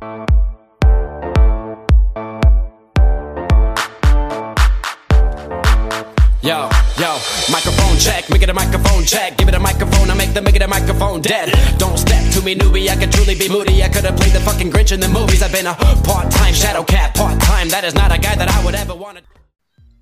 Yo, yo, microphone check, make it a microphone check. Give it a microphone, I make the make it a microphone dead. Don't step to me, newbie, I could truly be moody. I could have played the fucking Grinch in the movies. I've been a part time shadow cat, part time. That is not a guy that I would ever want to.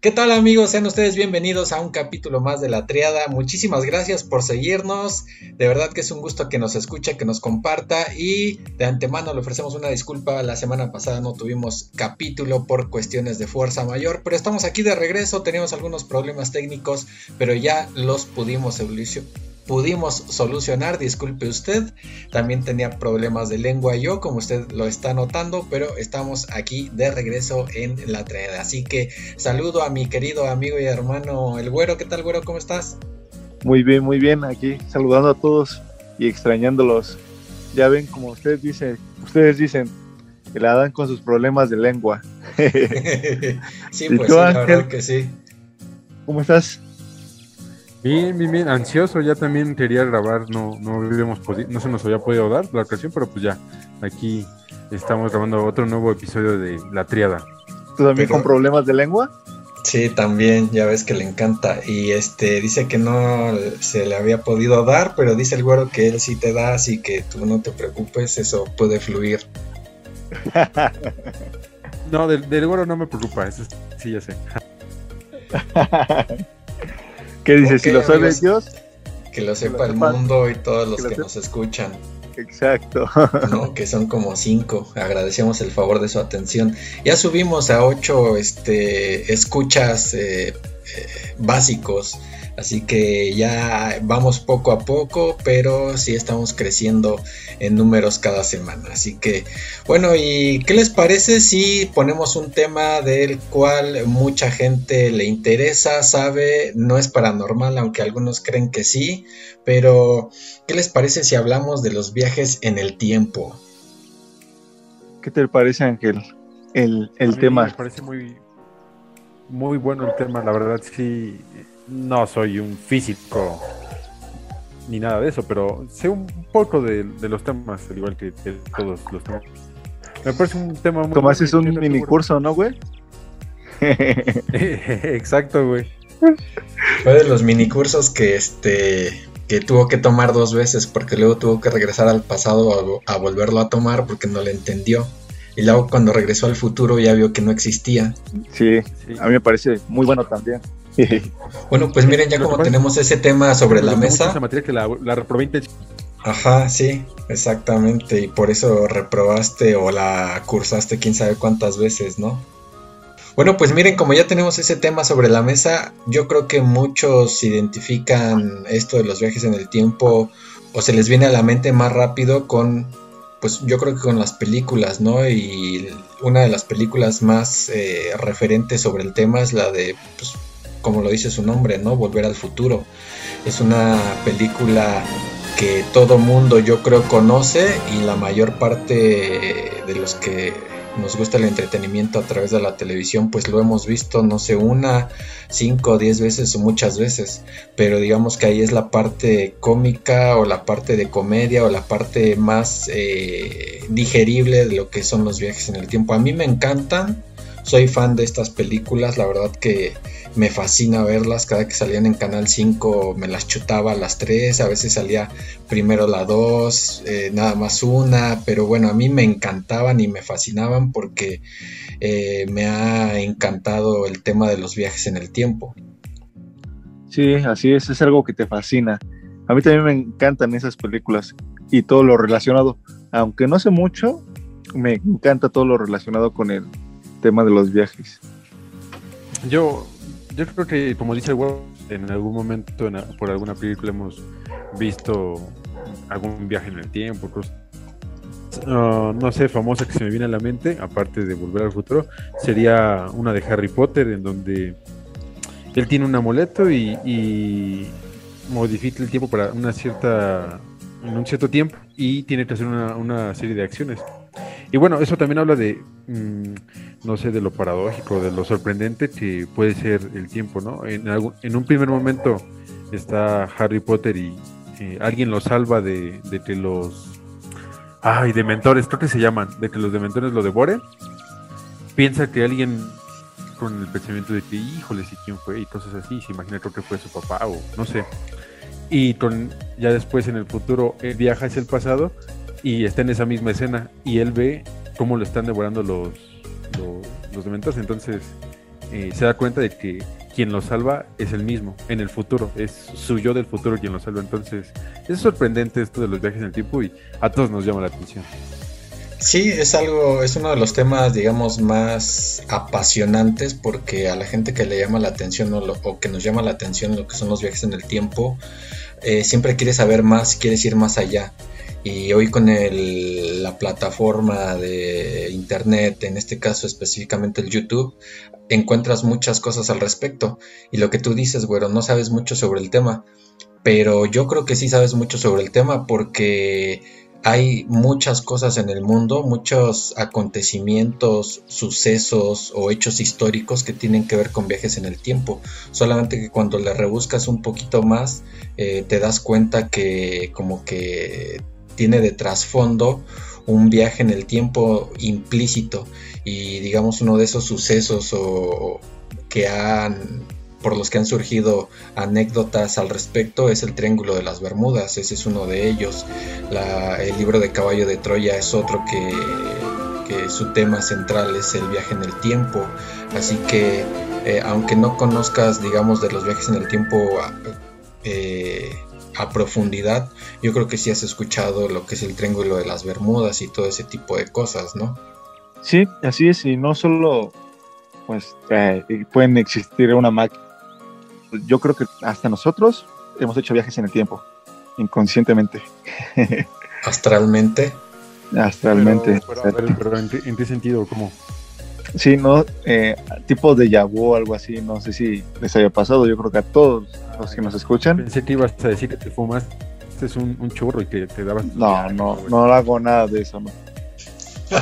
¿Qué tal amigos? Sean ustedes bienvenidos a un capítulo más de La Triada. Muchísimas gracias por seguirnos. De verdad que es un gusto que nos escuche, que nos comparta y de antemano le ofrecemos una disculpa. La semana pasada no tuvimos capítulo por cuestiones de fuerza mayor, pero estamos aquí de regreso. Teníamos algunos problemas técnicos, pero ya los pudimos solucionar pudimos solucionar, disculpe usted, también tenía problemas de lengua yo, como usted lo está notando, pero estamos aquí de regreso en la traeda. Así que saludo a mi querido amigo y hermano El Güero, ¿qué tal Güero? ¿Cómo estás? Muy bien, muy bien, aquí saludando a todos y extrañándolos. Ya ven, como usted dice, ustedes dicen, que la dan con sus problemas de lengua. sí, pues sí, la verdad que sí. ¿Cómo estás? Bien, bien, bien, ansioso, ya también quería grabar, no, no, no se nos había podido dar la ocasión, pero pues ya, aquí estamos grabando otro nuevo episodio de La Triada. ¿Tú también con problemas de lengua? Sí, también, ya ves que le encanta. Y este dice que no se le había podido dar, pero dice el güero que él sí te da, así que tú no te preocupes, eso puede fluir. no, del, del güero no me preocupa, eso sí ya sé. ¿Qué dice? si lo sabe Dios. Que lo sepa el mundo y todos los que, nos escuchan. Exacto. Que son como cinco. Agradecemos el favor de su atención. Ya subimos a ocho este, escuchas eh, eh, básicos Así que ya vamos poco a poco, pero sí estamos creciendo en números cada semana. Así que, bueno, ¿y qué les parece si ponemos un tema del cual mucha gente le interesa, sabe, no es paranormal, aunque algunos creen que sí, pero ¿qué les parece si hablamos de los viajes en el tiempo? ¿Qué te parece, Ángel? El, el tema. Me parece muy, muy bueno el tema, la verdad sí no soy un físico ni nada de eso, pero sé un poco de, los temas, al igual que, todos los temas. Me parece un tema muy. Como haces un mini curso, ¿no, güey? Exacto, güey. Fue de los mini cursos que este que tuvo que tomar dos veces porque luego tuvo que regresar al pasado a, a volverlo a tomar porque no le entendió. Y luego cuando regresó al futuro ya vio que no existía. Sí, a mí me parece muy bueno también. bueno, pues miren, ya como tenemos ese tema sobre la mesa. Esa materia que la, la reprobé Ajá, sí, exactamente. Y por eso reprobaste o la cursaste quién sabe cuántas veces, ¿no? Bueno, pues miren, como ya tenemos ese tema sobre la mesa, yo creo que muchos identifican esto de los viajes en el tiempo o se les viene a la mente más rápido con pues yo creo que con las películas, ¿no? Y una de las películas más eh, referentes sobre el tema es la de, pues, como lo dice su nombre, ¿no? Volver al futuro. Es una película que todo mundo yo creo conoce y la mayor parte de los que nos gusta el entretenimiento a través de la televisión, pues lo hemos visto, no sé, una, cinco, diez veces o muchas veces, pero digamos que ahí es la parte cómica o la parte de comedia o la parte más eh, digerible de lo que son los viajes en el tiempo. A mí me encantan, soy fan de estas películas, la verdad que me fascina verlas, cada que salían en Canal 5 me las chutaba las tres, a veces salía primero la dos, eh, nada más una, pero bueno, a mí me encantaban y me fascinaban porque eh, me ha encantado el tema de los viajes en el tiempo. Sí, así es, es algo que te fascina. A mí también me encantan esas películas y todo lo relacionado, aunque no sé mucho, me encanta todo lo relacionado con el tema de los viajes. Yo, yo creo que, como dice el en algún momento por alguna película hemos visto algún viaje en el tiempo, no sé, famosa que se me viene a la mente, aparte de Volver al Futuro, sería una de Harry Potter, en donde él tiene un amuleto y, modifica el tiempo para una cierta en un cierto tiempo y tiene que hacer una serie de acciones. Y bueno, eso también habla de, mm, no sé, de lo paradójico, de lo sorprendente que puede ser el tiempo, ¿no? En, en un primer momento está Harry Potter y eh, alguien lo salva de, de, que los Ay, dementores, creo que se llaman, de que los dementores lo devoren. Piensa que alguien con el pensamiento de que, híjole, si quién fue y cosas así, se imagina creo que fue su papá o no sé. Y con, ya después en el futuro él viaja hacia el pasado y está en esa misma escena y él ve cómo lo están devorando los, los. Entonces eh, se da cuenta de que quien lo salva es el mismo en el futuro, es su yo del futuro quien lo salva. Entonces es sorprendente esto de los viajes en el tiempo y a todos nos llama la atención. Sí, es algo, es uno de los temas, digamos, más apasionantes porque a la gente que le llama la atención o, que nos llama la atención lo que son los viajes en el tiempo, eh, siempre quiere saber más, quiere ir más allá. Y hoy con el, la plataforma de internet, en este caso específicamente el YouTube, encuentras muchas cosas al respecto. Y lo que tú dices, güero, no sabes mucho sobre el tema. Pero yo creo que sí sabes mucho sobre el tema porque hay muchas cosas en el mundo, muchos acontecimientos, sucesos o hechos históricos que tienen que ver con viajes en el tiempo. Solamente que cuando le rebuscas un poquito más, eh, te das cuenta que como que tiene de trasfondo un viaje en el tiempo implícito y digamos uno de esos sucesos o que han por los que han surgido anécdotas al respecto es el Triángulo de las Bermudas, ese es uno de ellos. el libro de Caballo de Troya es otro que, su tema central es el viaje en el tiempo. Así que eh, aunque no conozcas, digamos, de los viajes en el tiempo eh, a profundidad, yo creo que sí has escuchado lo que es el Triángulo de las Bermudas y todo ese tipo de cosas, ¿no? Sí, así es, y no solo pues eh, pueden existir una máquina yo creo que hasta nosotros hemos hecho viajes en el tiempo, inconscientemente. ¿Astralmente? Astralmente. Pero, ¿en, qué, sentido? ¿Cómo? Sí, no, eh, tipo de yabú o algo así, no sé si les haya pasado, yo creo que a todos los que nos escuchan. Pensé que ibas a decir que te fumas, este es un, un churro y que te dabas... No, no, no hago nada de eso, no.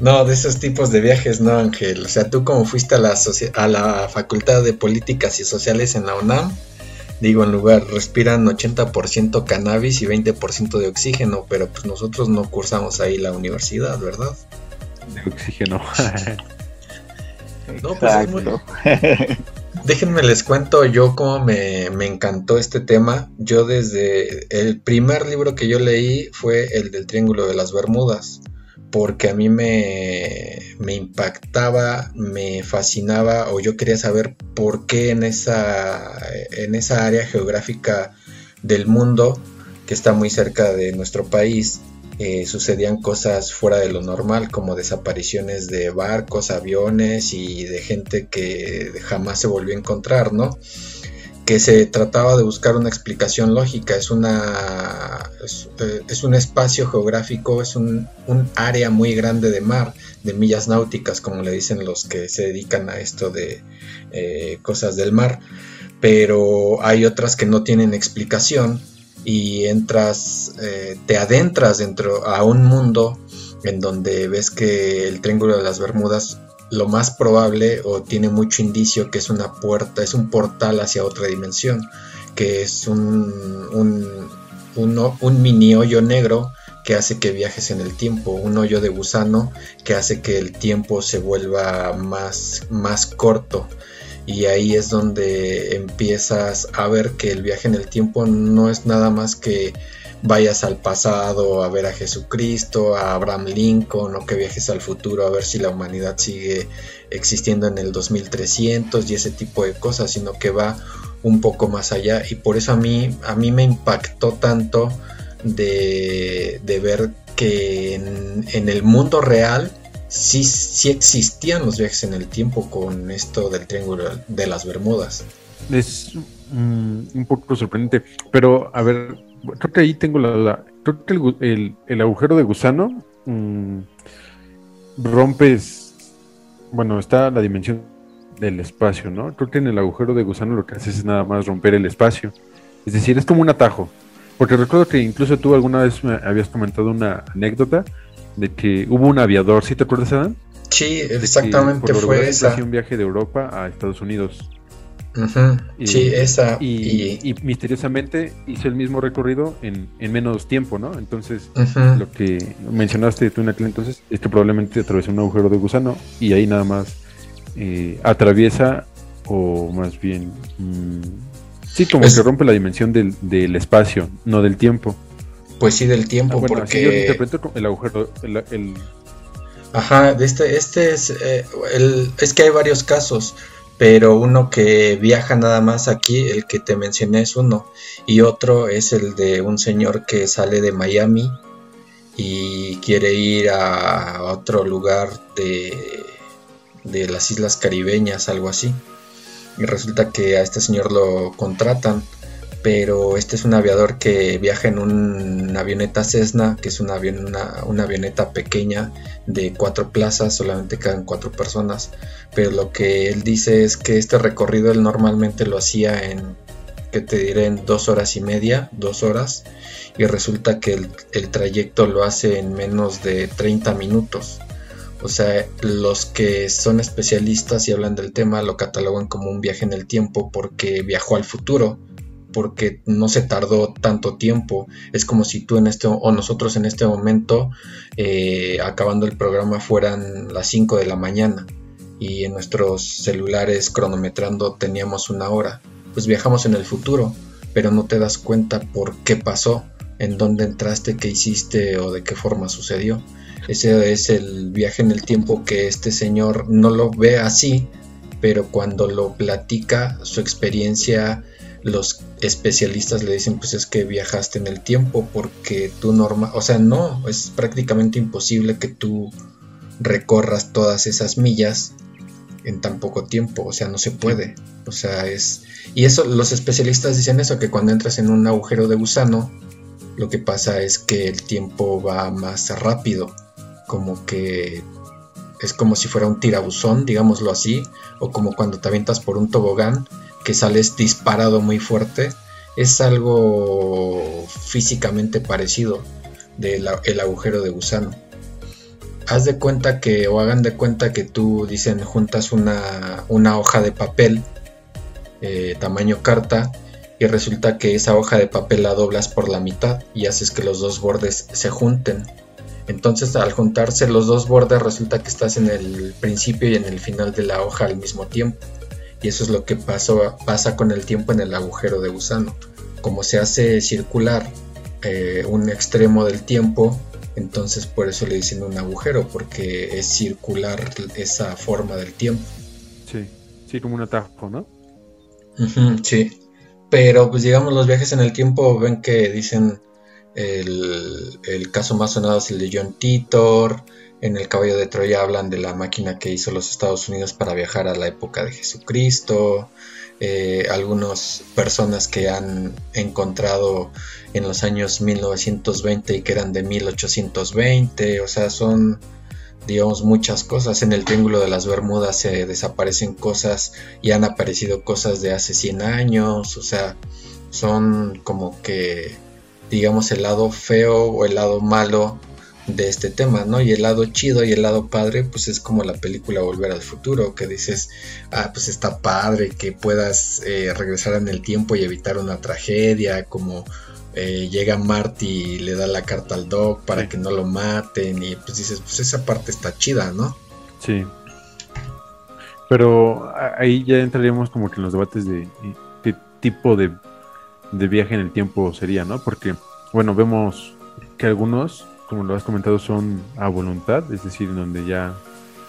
No, de esos tipos de viajes no, Ángel. O sea, tú como fuiste a la, a la Facultad de Políticas y Sociales en la UNAM, digo, en lugar, respiran 80% cannabis y 20% de oxígeno, pero pues nosotros no cursamos ahí la universidad, ¿verdad? De oxígeno. no, pues es muy... Déjenme les cuento yo cómo me, me, encantó este tema. Yo desde el primer libro que yo leí fue el del Triángulo de las Bermudas porque a mí me, impactaba, me fascinaba o yo quería saber por qué en esa, en esa área geográfica del mundo que está muy cerca de nuestro país eh, sucedían cosas fuera de lo normal como desapariciones de barcos, aviones y de gente que jamás se volvió a encontrar, ¿no? que se trataba de buscar una explicación lógica, es, una, es, eh, un espacio geográfico, es un, área muy grande de mar, de millas náuticas, como le dicen los que se dedican a esto de eh, cosas del mar, pero hay otras que no tienen explicación y entras, eh, te adentras dentro a un mundo en donde ves que el Triángulo de las Bermudas lo más probable o tiene mucho indicio que es una puerta, es un portal hacia otra dimensión, que es un, un, mini hoyo negro que hace que viajes en el tiempo, un hoyo de gusano que hace que el tiempo se vuelva más, más corto. Y ahí es donde empiezas a ver que el viaje en el tiempo no es nada más que vayas al pasado a ver a Jesucristo, a Abraham Lincoln, o que viajes al futuro a ver si la humanidad sigue existiendo en el 2300 y ese tipo de cosas, sino que va un poco más allá. Y por eso a mí, a mí me impactó tanto de, ver que en, el mundo real sí, sí existían los viajes en el tiempo con esto del Triángulo de las Bermudas. Es mm, un poco sorprendente, pero a ver, creo que ahí tengo la. creo que el, agujero de gusano mm, rompes. Bueno, está la dimensión del espacio, ¿no? Creo que en el agujero de gusano lo que haces es nada más romper el espacio. Es decir, es como un atajo. Porque recuerdo que incluso tú alguna vez me habías comentado una anécdota de que hubo un aviador, ¿sí te acuerdas, Adam? Sí, exactamente fue esa. un viaje de Europa a Estados Unidos. sí, esa. Y, misteriosamente hizo el mismo recorrido en, menos tiempo, ¿no? Entonces, lo que mencionaste tú en aquel entonces es que probablemente atravesó un agujero de gusano y ahí nada más eh, atraviesa, o más bien, mm, sí, como que rompe la dimensión del, espacio, no del tiempo. Pues sí, del tiempo, ah, porque... yo interpreto el agujero, el... Ajá, este, este es, eh, el, es que hay varios casos pero uno que viaja nada más aquí, el que te mencioné es uno, y otro es el de un señor que sale de Miami y quiere ir a otro lugar de, de las islas caribeñas, algo así. Y resulta que a este señor lo contratan pero este es un aviador que viaja en una avioneta Cessna, que es una, una, avioneta pequeña de cuatro plazas, solamente quedan cuatro personas, pero lo que él dice es que este recorrido él normalmente lo hacía en, que te diré, en dos horas y media, dos horas, y resulta que el, el trayecto lo hace en menos de 30 minutos. O sea, los que son especialistas y hablan del tema lo catalogan como un viaje en el tiempo porque viajó al futuro porque no se tardó tanto tiempo. Es como si tú en este o nosotros en este momento, eh, acabando el programa, fueran las 5 de la mañana y en nuestros celulares cronometrando teníamos una hora. Pues viajamos en el futuro, pero no te das cuenta por qué pasó, en dónde entraste, qué hiciste o de qué forma sucedió. Ese es el viaje en el tiempo que este señor no lo ve así, pero cuando lo platica, su experiencia los especialistas le dicen pues es que viajaste en el tiempo porque tú norma, o sea, no, es prácticamente imposible que tú recorras todas esas millas en tan poco tiempo, o sea, no se puede. O sea, es y eso los especialistas dicen eso que cuando entras en un agujero de gusano lo que pasa es que el tiempo va más rápido, como que es como si fuera un tirabuzón, digámoslo así, o como cuando te avientas por un tobogán que sales disparado muy fuerte, es algo físicamente parecido del agujero de gusano. Haz de cuenta que, o hagan de cuenta que tú dicen juntas una, una hoja de papel, eh, tamaño carta, y resulta que esa hoja de papel la doblas por la mitad y haces que los dos bordes se junten. Entonces al juntarse los dos bordes resulta que estás en el principio y en el final de la hoja al mismo tiempo. Y eso es lo que pasó, pasa con el tiempo en el agujero de gusano. Como se hace circular eh, un extremo del tiempo, entonces por eso le dicen un agujero, porque es circular esa forma del tiempo. Sí, sí, como un atajo, ¿no? sí, pero pues digamos los viajes en el tiempo ven que dicen el, el caso más sonado es el de John Titor, en el caballo de Troya hablan de la máquina que hizo los Estados Unidos para viajar a la época de Jesucristo. Eh, algunas personas que han encontrado en los años 1920 y que eran de 1820. O sea, son, digamos, muchas cosas. En el Triángulo de las Bermudas se desaparecen cosas y han aparecido cosas de hace 100 años. O sea, son como que, digamos, el lado feo o el lado malo de este tema, ¿no? Y el lado chido y el lado padre, pues es como la película Volver al Futuro, que dices, ah, pues está padre que puedas eh, regresar en el tiempo y evitar una tragedia, como eh, llega Marty y le da la carta al Doc para que no lo maten, y pues dices, pues esa parte está chida, ¿no? Sí. Pero ahí ya entraríamos como que en los debates de qué tipo de, de viaje en el tiempo sería, ¿no? Porque, bueno, vemos que algunos como lo has comentado, son a voluntad, es decir, donde ya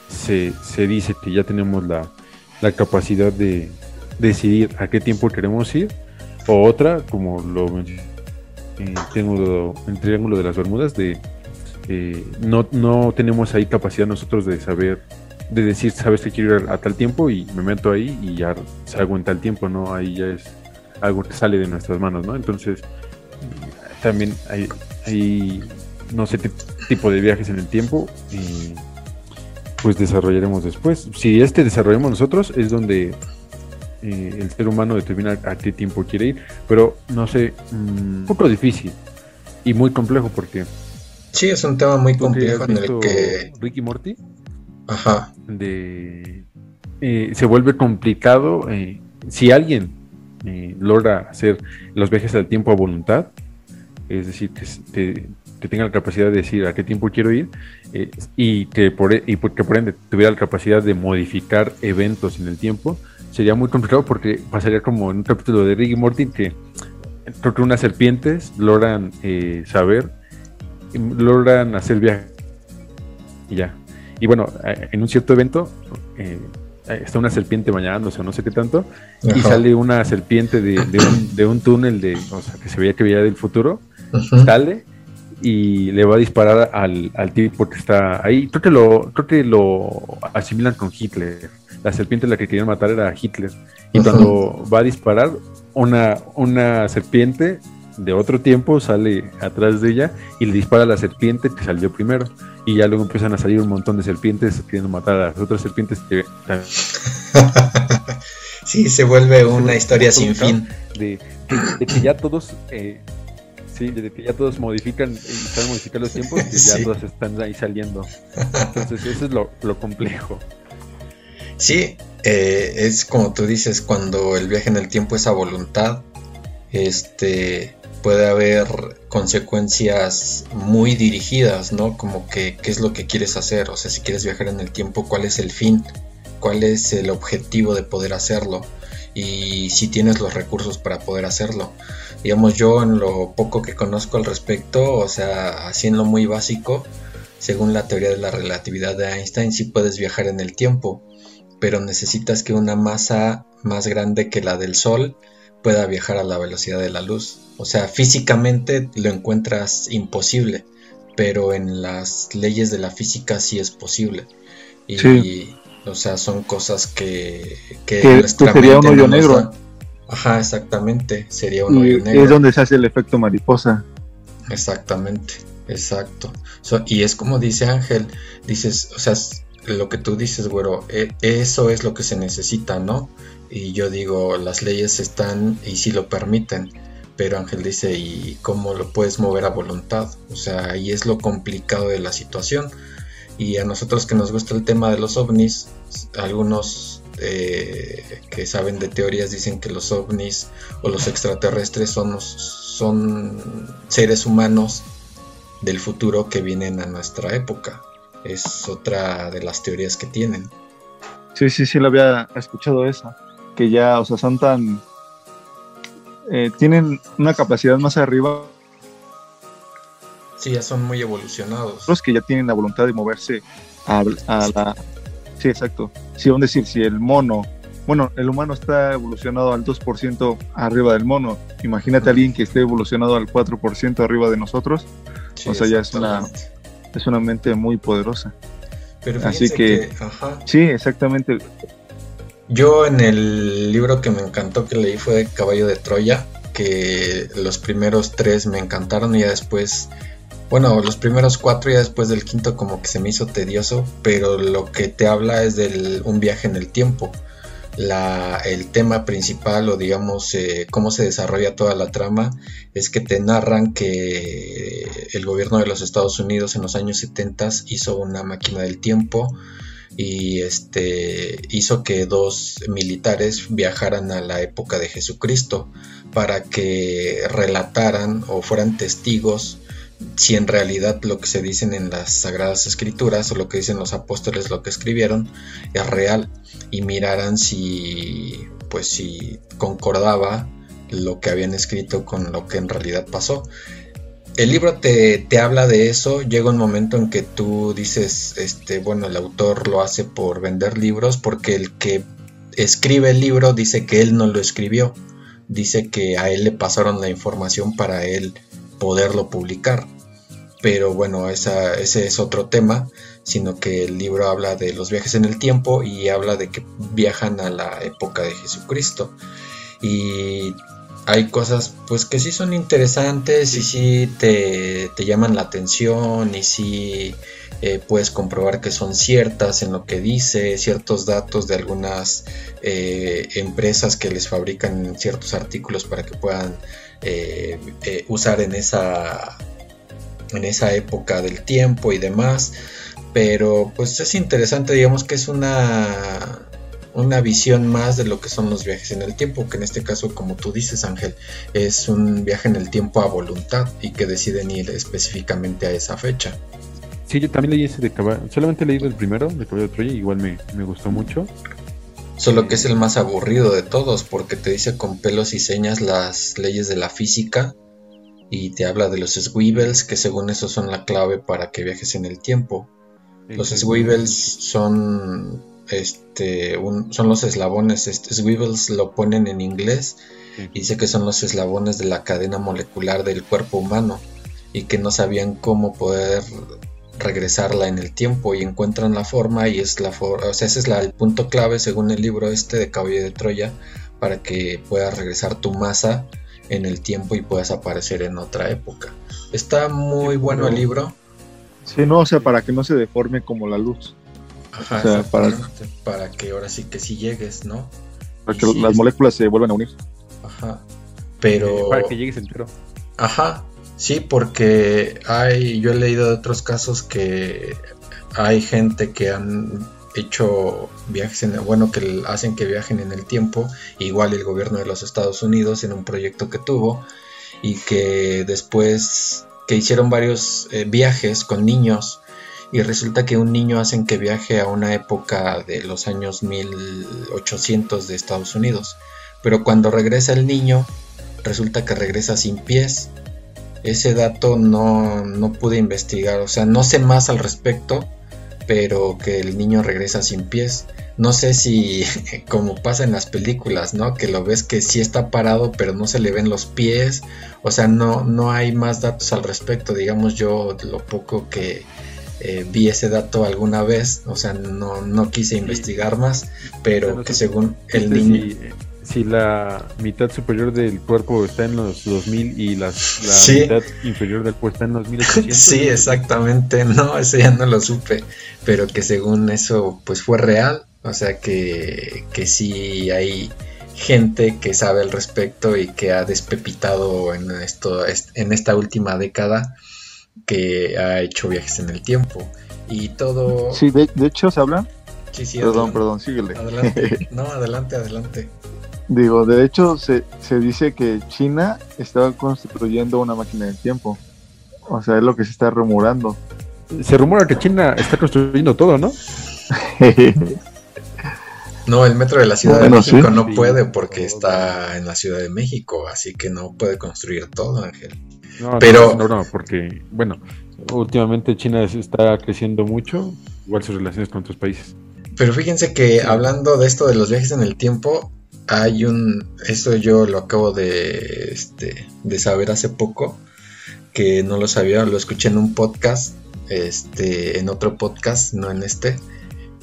se, dice que ya tenemos la, capacidad de decidir a qué tiempo queremos ir, o otra, como lo mencioné en el Triángulo de las Bermudas, de eh, no, no tenemos ahí capacidad nosotros de saber, de decir, sabes que quiero ir a, tal tiempo y me meto ahí y ya salgo en tal tiempo, ¿no? Ahí ya es algo que sale de nuestras manos, ¿no? Entonces, también hay, hay no sé qué tipo de viajes en el tiempo y pues desarrollaremos después. Si este desarrollamos nosotros es donde eh, el ser humano determina a qué tiempo quiere ir, pero no sé, mm, un poco difícil y muy complejo porque... Sí, es un tema muy complejo en el que... Ricky Morty. Ajá. De... Eh, se vuelve complicado eh, si alguien logra hacer los viajes al tiempo a voluntad, es decir, que, tenga la capacidad de decir a qué tiempo quiero ir eh, y, que por, e, y que por ende tuviera la capacidad de modificar eventos en el tiempo, sería muy complicado porque pasaría como en un capítulo de Rick y Morty que creo que unas serpientes logran eh, saber, logran hacer viaje y ya. Y bueno, en un cierto evento está una serpiente bañándose o no sé qué tanto, y sale una serpiente de, un, túnel de, o sea, que se veía que veía del futuro, sale y le va a disparar al, tipo que está ahí. Creo que, lo, creo que lo asimilan con Hitler. La serpiente la que querían matar era Hitler. Y cuando va a disparar, una, una serpiente de otro tiempo sale atrás de ella y le dispara a la serpiente que salió primero y ya luego empiezan a salir un montón de serpientes queriendo matar a las otras serpientes que... sí, se vuelve una historia sin fin. De, que ya todos... Eh, sí, de que ya todos modifican, están modificar los tiempos y ya todos están ahí saliendo. Entonces eso es lo, complejo. Sí, eh, es como tú dices, cuando el viaje en el tiempo es a voluntad, este puede haber consecuencias muy dirigidas, ¿no? Como que qué es lo que quieres hacer, o sea, si quieres viajar en el tiempo, cuál es el fin, cuál es el objetivo de poder hacerlo y si tienes los recursos para poder hacerlo. Digamos, yo en lo poco que conozco al respecto, o sea, haciendo muy básico, según la teoría de la relatividad de Einstein, sí puedes viajar en el tiempo, pero necesitas que una masa más grande que la del Sol pueda viajar a la velocidad de la luz. O sea, físicamente lo encuentras imposible, pero en las leyes de la física sí es posible. O sea, son cosas que, que, sería un hoyo negro. Ajá, exactamente, sería un hoyo negro. Es donde se hace el efecto mariposa. Exactamente, exacto. y es como dice Ángel, dices, o sea, lo que tú dices, güero, e, eso es lo que se necesita, ¿no? Y yo digo, las leyes están y si lo permiten pero Ángel dice, ¿y cómo lo puedes mover a voluntad? O sea, ahí es lo complicado de la situación. Y a nosotros que nos gusta el tema de los ovnis, algunos eh, que saben de teorías dicen que los ovnis o los extraterrestres son, son seres humanos del futuro que vienen a nuestra época. Es otra de las teorías que tienen. Sí, sí, sí, lo había escuchado esa. Que ya, o sea, son tan eh, tienen una capacidad más arriba. Sí, ya son muy evolucionados. Los que ya tienen la voluntad de moverse a, la... Sí, exacto. Sí, vamos a decir, si el mono... Bueno, el humano está evolucionado al 2% arriba del mono. Imagínate a alguien que esté evolucionado al 4% arriba de nosotros. o sea, ya es una, es una mente muy poderosa. Así que, sí, exactamente. Yo en el libro que me encantó que leí fue Caballo de Troya, que los primeros tres me encantaron y ya después, bueno, los primeros cuatro ya después del quinto como que se me hizo tedioso, pero lo que te habla es de un viaje en el tiempo. La, el tema principal o digamos eh, cómo se desarrolla toda la trama es que te narran que el gobierno de los Estados Unidos en los años 70 hizo una máquina del tiempo y este hizo que dos militares viajaran a la época de Jesucristo para que relataran o fueran testigos si en realidad lo que se dicen en las sagradas escrituras o lo que dicen los apóstoles lo que escribieron es real. Y miraran si pues si concordaba lo que habían escrito con lo que en realidad pasó. El libro te, habla de eso, llega un momento en que tú dices, este, bueno, el autor lo hace por vender libros, porque el que escribe el libro dice que él no lo escribió, dice que a él le pasaron la información para él poderlo publicar. Pero bueno, ese es otro tema, sino que el libro habla de los viajes en el tiempo y habla de que viajan a la época de Jesucristo. Y hay cosas pues que sí son interesantes y sí te, llaman la atención y sí eh, puedes comprobar que son ciertas en lo que dice, ciertos datos de algunas eh, empresas que les fabrican ciertos artículos para que puedan eh, usar en esa, en esa época del tiempo y demás. Pero pues es interesante, digamos que es una una visión más de lo que son los viajes en el tiempo, que en este caso, como tú dices Ángel, es un viaje en el tiempo a voluntad y que deciden ir específicamente a esa fecha. Sí, yo también leí ese de caballo, solamente he leído el primero, de Caballo de Troya, igual me, me gustó mucho. Solo que es el más aburrido de todos, porque te dice con pelos y señas las leyes de la física y te habla de los swivells, que según eso son la clave para que viajes en el tiempo. Los swivells son este son los eslabones, este, lo ponen en inglés y dice que son los eslabones de la cadena molecular del cuerpo humano y que no sabían cómo poder regresarla en el tiempo y encuentran la forma y es la forma, o sea, ese es el punto clave según el libro este de Caballo de Troya para que puedas regresar tu masa en el tiempo y puedas aparecer en otra época. Está muy bueno el libro. Sí, no, o sea, para que no se deforme como la luz. Ajá, para... para que ahora sí que sí llegues, ¿no? Para que las moléculas se vuelvan a unir. Ajá. Pero... Para que llegues entero. Ajá. Sí, porque hay, yo he leído de otros casos que hay gente que han hecho viajes, en, bueno, que hacen que viajen en el tiempo, igual el gobierno de los Estados Unidos en un proyecto que tuvo y que después que hicieron varios eh, viajes con niños y resulta que un niño hacen que viaje a una época de los años 1800 de Estados Unidos, pero cuando regresa el niño resulta que regresa sin pies. Ese dato no, no pude investigar, o sea, no sé más al respecto, pero que el niño regresa sin pies. No sé si, como pasa en las películas, ¿no? Que lo ves que sí está parado, pero no se le ven los pies. O sea, no, no hay más datos al respecto. Digamos, yo lo poco que eh, vi ese dato alguna vez, o sea, no, no quise investigar más, pero que según el niño si la mitad superior del cuerpo está en los 2000 y la mitad inferior del cuerpo está en los 1800. Sí, exactamente, no, eso ya no lo supe, pero que según eso pues fue real, o sea que, que sí hay gente que sabe al respecto y que ha despepitado en, esto, en esta última década que ha hecho viajes en el tiempo y todo... Sí, de, hecho se habla... Sí, sí, perdón, perdón, síguele. Adelante. No, adelante, adelante. Digo, de hecho se, se dice que China estaba construyendo una máquina del tiempo. O sea, es lo que se está rumorando. Se rumora que China está construyendo todo, ¿no? no, el metro de la Ciudad de México no puede porque está en la Ciudad de México, así que no puede construir todo, Ángel. No, Pero... no, no, porque, bueno, últimamente China está creciendo mucho, igual sus relaciones con otros países. Pero fíjense que hablando de esto de los viajes en el tiempo, hay un, esto yo lo acabo de, este, de saber hace poco, que no lo sabía, lo escuché en un podcast, este, en otro podcast, no en este,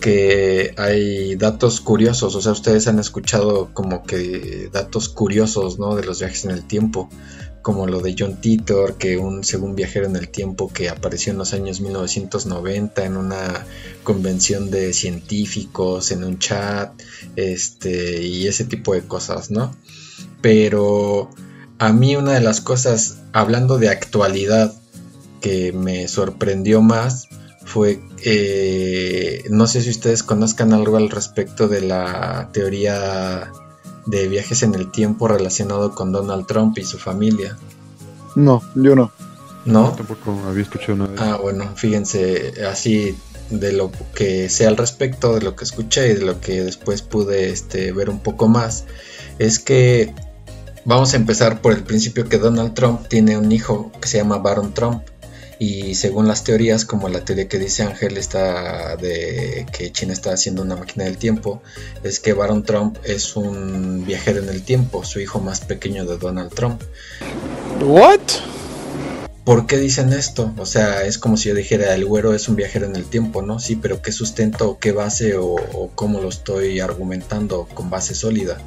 que hay datos curiosos, o sea, ustedes han escuchado como que datos curiosos, ¿no? De los viajes en el tiempo como lo de John Titor, que un según viajero en el tiempo que apareció en los años 1990 en una convención de científicos, en un chat, este, y ese tipo de cosas, ¿no? Pero a mí una de las cosas, hablando de actualidad, que me sorprendió más fue, eh, no sé si ustedes conozcan algo al respecto de la teoría de viajes en el tiempo relacionado con Donald Trump y su familia. No, yo no. ¿No? tampoco había escuchado nada. Ah, bueno, fíjense, así de lo que sé al respecto, de lo que escuché y de lo que después pude este, ver un poco más, es que vamos a empezar por el principio que Donald Trump tiene un hijo que se llama Baron Trump y según las teorías, como la teoría que dice Ángel está de que China está haciendo una máquina del tiempo, es que Baron Trump es un viajero en el tiempo, su hijo más pequeño de Donald Trump. What? ¿Por qué dicen esto? O sea, es como si yo dijera, el güero es un viajero en el tiempo, ¿no? Sí, pero ¿qué sustento, qué base o, o cómo lo estoy argumentando con base sólida?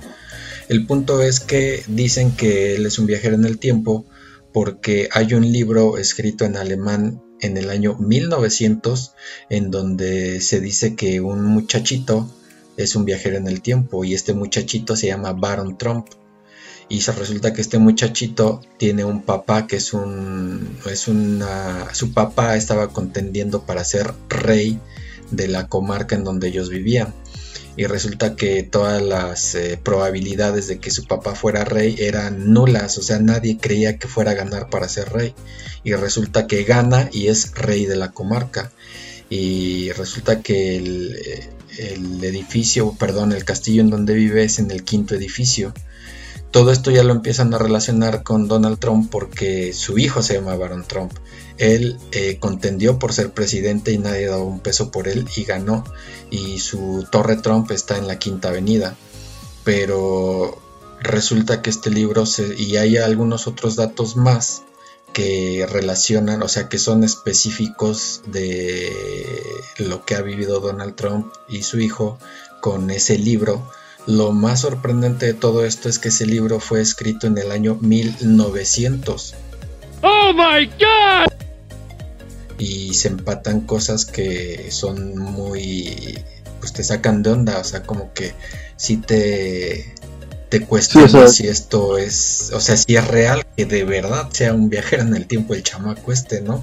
El punto es que dicen que él es un viajero en el tiempo porque hay un libro escrito en alemán en el año 1900 en donde se dice que un muchachito es un viajero en el tiempo y este muchachito se llama Baron Trump. Y se resulta que este muchachito tiene un papá que es un es una su papá estaba contendiendo para ser rey de la comarca en donde ellos vivían y resulta que todas las eh, probabilidades de que su papá fuera rey eran nulas, o sea, nadie creía que fuera a ganar para ser rey y resulta que gana y es rey de la comarca y resulta que el, el edificio, perdón, el castillo en donde vive es en el quinto edificio. Todo esto ya lo empiezan a relacionar con Donald Trump porque su hijo se llama Baron Trump. Él eh, contendió por ser presidente y nadie daba un peso por él y ganó. Y su torre Trump está en la Quinta Avenida. Pero resulta que este libro y hay algunos otros datos más que relacionan, o sea, que son específicos de lo que ha vivido Donald Trump y su hijo con ese libro. Lo más sorprendente de todo esto es que ese libro fue escrito en el año 1900. ¡Oh my God! Y se empatan cosas que son muy. Pues te sacan de onda, o sea, como que si te te cuestionas si esto es, o sea, si es real que de verdad sea un viajero en el tiempo el chamaco este, ¿no?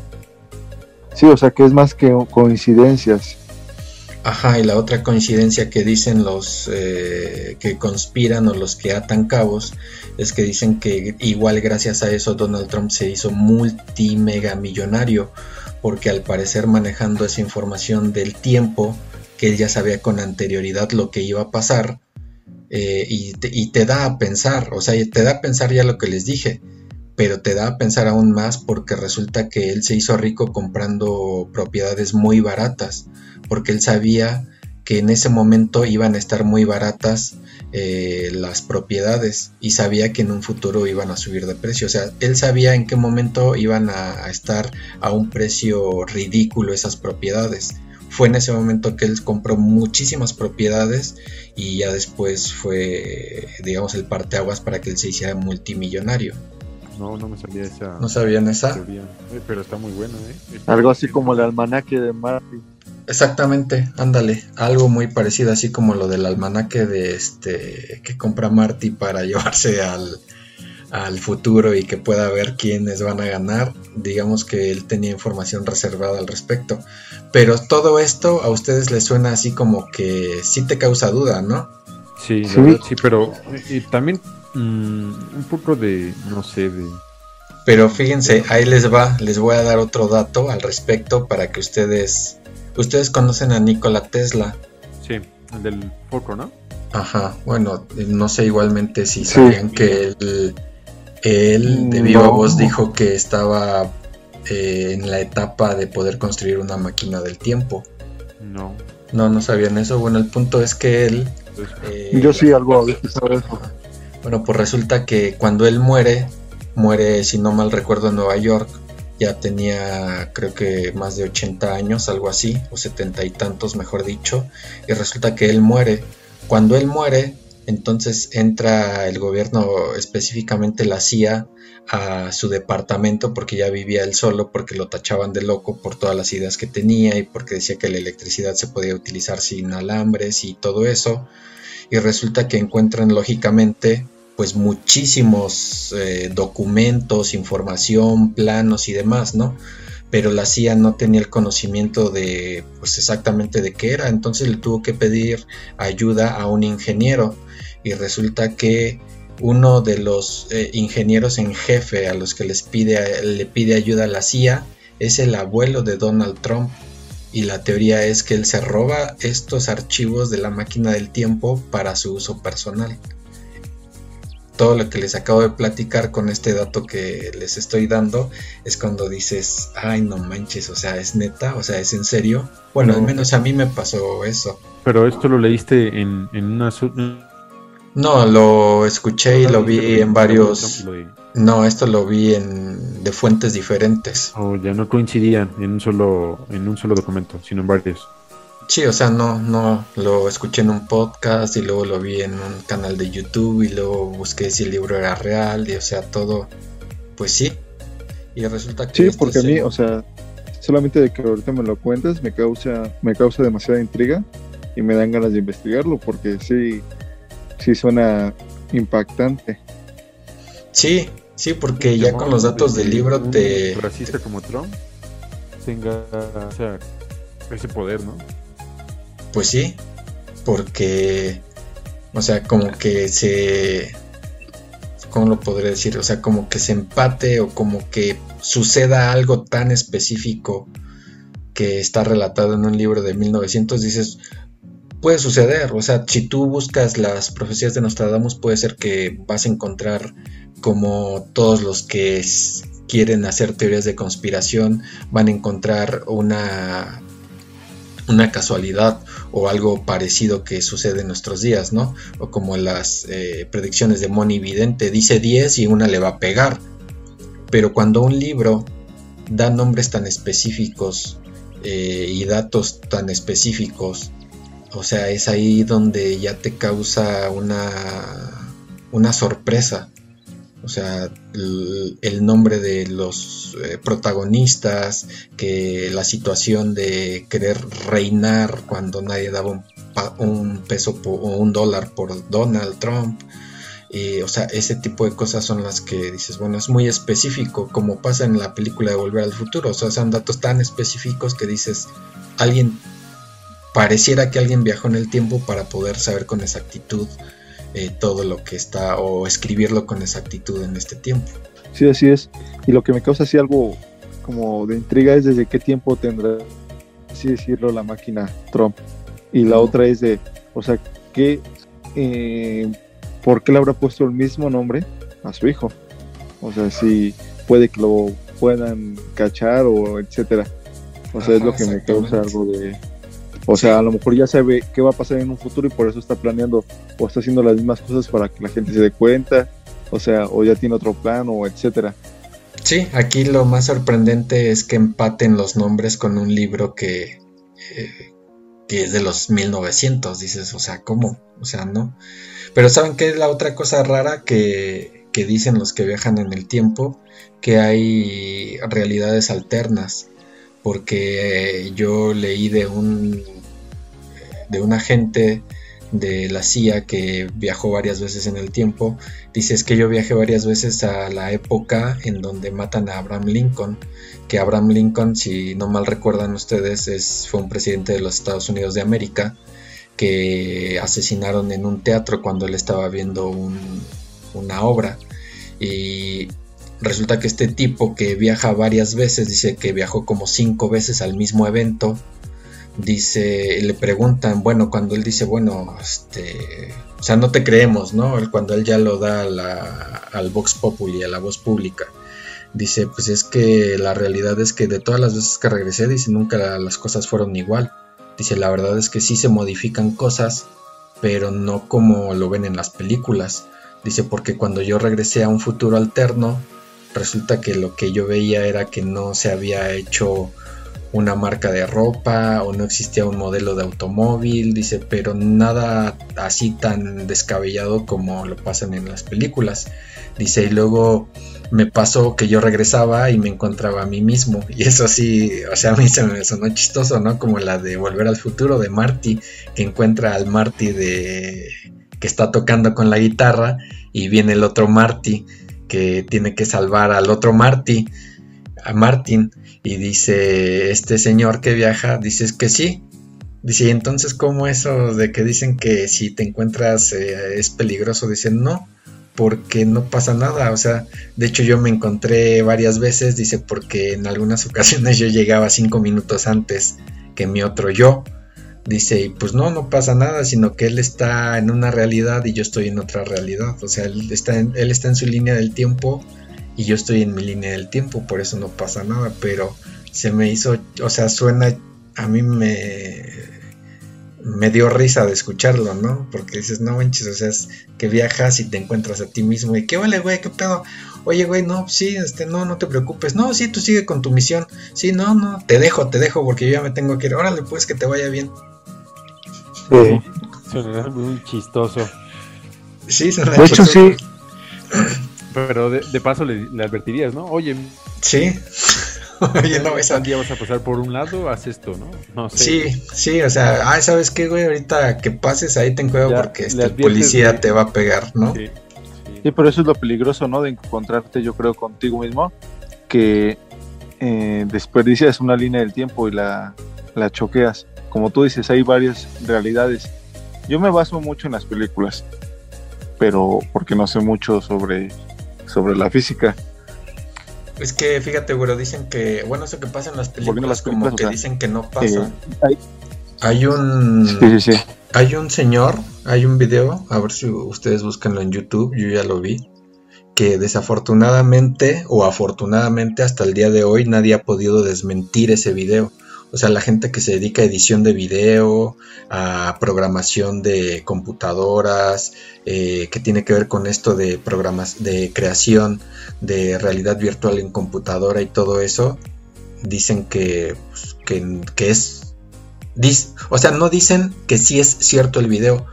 Sí, o sea, que es más que coincidencias. Ajá, y la otra coincidencia que dicen los eh, que conspiran o los que atan cabos es que dicen que igual gracias a eso Donald Trump se hizo multimega millonario porque al parecer manejando esa información del tiempo que él ya sabía con anterioridad lo que iba a pasar, eh, y, te, da a pensar, o sea, te da a pensar ya lo que les dije, pero te da a pensar aún más porque resulta que él se hizo rico comprando propiedades muy baratas, porque él sabía que en ese momento iban a estar muy baratas eh, las propiedades y sabía que en un futuro iban a subir de precio. O sea, él sabía en qué momento iban a estar a un precio ridículo esas propiedades fue en ese momento que él compró muchísimas propiedades y ya después fue, digamos, el parteaguas para que él se hiciera multimillonario. No, no me sabía esa. ¿No sabían esa? Eh, pero está muy buena, ¿eh? Algo así como el almanaque de Marty. Exactamente, ándale, algo muy parecido, así como lo del almanaque de este que compra Marty para llevarse al, al futuro y que pueda ver quiénes van a ganar. Digamos que él tenía información reservada al respecto. Pero todo esto a ustedes les suena así como que sí te causa duda, ¿no? Sí, sí, sí pero y también mm, un poco de, no sé, de... Pero fíjense, ahí les va, les voy a dar otro dato al respecto para que ustedes, ustedes conocen a Nikola Tesla. Sí, el del foco, ¿no? Ajá, bueno, no sé igualmente si sabían que él él de viva voz dijo que estaba eh, en la etapa de poder construir una máquina del tiempo. No. No, no sabían eso. Bueno, el punto es que él... Eh, Yo sí algo eso. Bueno, pues resulta que cuando él muere, muere, si no mal recuerdo, en Nueva York. Ya tenía, creo que más de 80 años, algo así, o setenta y tantos, mejor dicho. Y resulta que él muere. Cuando él muere, entonces entra el gobierno, específicamente la CIA, a su departamento porque ya vivía él solo, porque lo tachaban de loco por todas las ideas que tenía y porque decía que la electricidad se podía utilizar sin alambres y todo eso. Y resulta que encuentran lógicamente pues muchísimos eh, documentos, información, planos y demás, ¿no? Pero la CIA no tenía el conocimiento de pues exactamente de qué era, entonces le tuvo que pedir ayuda a un ingeniero y resulta que uno de los eh, ingenieros en jefe a los que les pide, le pide ayuda a la CIA es el abuelo de Donald Trump y la teoría es que él se roba estos archivos de la máquina del tiempo para su uso personal. Todo lo que les acabo de platicar con este dato que les estoy dando es cuando dices, ay no manches, o sea, es neta, o sea, es en serio. Bueno, al menos a mí me pasó eso. Pero esto lo leíste en, en una, no, lo escuché y lo vi en varios. No, esto lo vi en de fuentes diferentes. Oh, ya no coincidían en un solo en un solo documento, sino en varios. Sí, o sea, no, no, lo escuché en un podcast y luego lo vi en un canal de YouTube y luego busqué si el libro era real y o sea, todo, pues sí. Y resulta que... Sí, este porque a mí, o sea, solamente de que ahorita me lo cuentas me causa, me causa demasiada intriga y me dan ganas de investigarlo porque sí, sí suena impactante. Sí, sí, porque ya con los datos del libro te... racista como Trump tenga ese poder, ¿no? Pues sí, porque, o sea, como que se, ¿cómo lo podría decir? O sea, como que se empate o como que suceda algo tan específico que está relatado en un libro de 1900, dices, puede suceder, o sea, si tú buscas las profecías de Nostradamus, puede ser que vas a encontrar como todos los que quieren hacer teorías de conspiración van a encontrar una una casualidad o algo parecido que sucede en nuestros días, ¿no? O como las eh, predicciones de Moni Vidente, dice 10 y una le va a pegar. Pero cuando un libro da nombres tan específicos eh, y datos tan específicos, o sea, es ahí donde ya te causa una, una sorpresa o sea, el, nombre de los eh, protagonistas, que la situación de querer reinar cuando nadie daba un, peso o un dólar por Donald Trump. Y, o sea, ese tipo de cosas son las que dices, bueno, es muy específico, como pasa en la película de Volver al Futuro. O sea, son datos tan específicos que dices, alguien, pareciera que alguien viajó en el tiempo para poder saber con exactitud eh, todo lo que está o escribirlo con exactitud en este tiempo. Sí, así es. Y lo que me causa así algo como de intriga es desde qué tiempo tendrá, así decirlo, la máquina Trump. Y la otra es de, o sea, ¿qué, eh, ¿por qué le habrá puesto el mismo nombre a su hijo? O sea, si puede que lo puedan cachar o etcétera. O sea, es lo que me causa algo de, o sea, a lo mejor ya sabe qué va a pasar en un futuro y por eso está planeando o está haciendo las mismas cosas para que la gente se dé cuenta, o sea, o ya tiene otro plan o etcétera. Sí, aquí lo más sorprendente es que empaten los nombres con un libro que, eh, que es de los 1900, dices, o sea, ¿cómo? O sea, no. Pero ¿saben qué es la otra cosa rara que, que dicen los que viajan en el tiempo? Que hay realidades alternas porque yo leí de un de un agente de la CIA que viajó varias veces en el tiempo. Dice es que yo viajé varias veces a la época en donde matan a Abraham Lincoln, que Abraham Lincoln, si no mal recuerdan ustedes, es, fue un presidente de los Estados Unidos de América que asesinaron en un teatro cuando él estaba viendo una obra. Y resulta que este tipo que viaja varias veces, dice que viajó como cinco veces al mismo evento, dice, le preguntan, bueno, cuando él dice, bueno, este, o sea, no te creemos, ¿no? Cuando él ya lo da al Vox Populi, a la voz pública, dice, pues es que la realidad es que de todas las veces que regresé, dice, nunca las cosas fueron igual. Dice, la verdad es que sí se modifican cosas, pero no como lo ven en las películas. Dice, porque cuando yo regresé a un futuro alterno, resulta que lo que yo veía era que no se había hecho una marca de ropa o no existía un modelo de automóvil, dice, pero nada así tan descabellado como lo pasan en las películas. Dice, y luego me pasó que yo regresaba y me encontraba a mí mismo. Y eso sí, o sea, a mí se me sonó chistoso, ¿no? Como la de Volver al Futuro de Marty, que encuentra al Marty de que está tocando con la guitarra y viene el otro Marty que tiene que salvar al otro Marty, a Martin y dice, este señor que viaja, dices que sí. Dice, y entonces, ¿cómo eso de que dicen que si te encuentras eh, es peligroso? Dicen, no, porque no pasa nada. O sea, de hecho yo me encontré varias veces, dice, porque en algunas ocasiones yo llegaba cinco minutos antes que mi otro yo. Dice, y pues no, no pasa nada, sino que él está en una realidad y yo estoy en otra realidad. O sea, él está él está en su línea del tiempo y yo estoy en mi línea del tiempo, por eso no pasa nada, pero se me hizo, o sea, suena, a mí me, me dio risa de escucharlo, ¿no? Porque dices, no manches, o sea, es que viajas y te encuentras a ti mismo y qué vale, güey, qué pedo. Oye, güey, no, sí, este, no, no te preocupes. No, sí, tú sigue con tu misión. Sí, no, no, te dejo, te dejo porque yo ya me tengo que ir. Órale, pues que te vaya bien. Sí. Suena muy chistoso. Sí, suena De hecho, sí. Pero de, paso le, advertirías, ¿no? Oye, sí. Oye, no, esa... día vas a pasar por un lado, haz esto, ¿no? no sé. Sí, sí, o sea, ah, ¿sabes qué, güey? Ahorita que pases ahí ten cuidado porque este, el policía te va a pegar, ¿no? Sí, sí. pero eso es lo peligroso, ¿no? De encontrarte, yo creo, contigo mismo, que eh, desperdicias una línea del tiempo y la, la choqueas. Como tú dices, hay varias realidades Yo me baso mucho en las películas, pero porque no sé mucho sobre, sobre la física. Es que fíjate, güero, dicen que, bueno, eso que pasa en las películas, las como que sea, dicen que no pasa. Eh, hay- Hay un sí, sí, sí. hay un señor, hay un video, a ver si ustedes buscanlo en YouTube, yo ya lo vi, que desafortunadamente o afortunadamente hasta el día de hoy nadie ha podido desmentir ese video. O sea, la gente que se dedica a edición de video, a programación de computadoras, eh, que tiene que ver con esto de programas, de creación de realidad virtual en computadora y todo eso, dicen que, pues, que, que es Dis- o sea, no dicen que sí es cierto el video,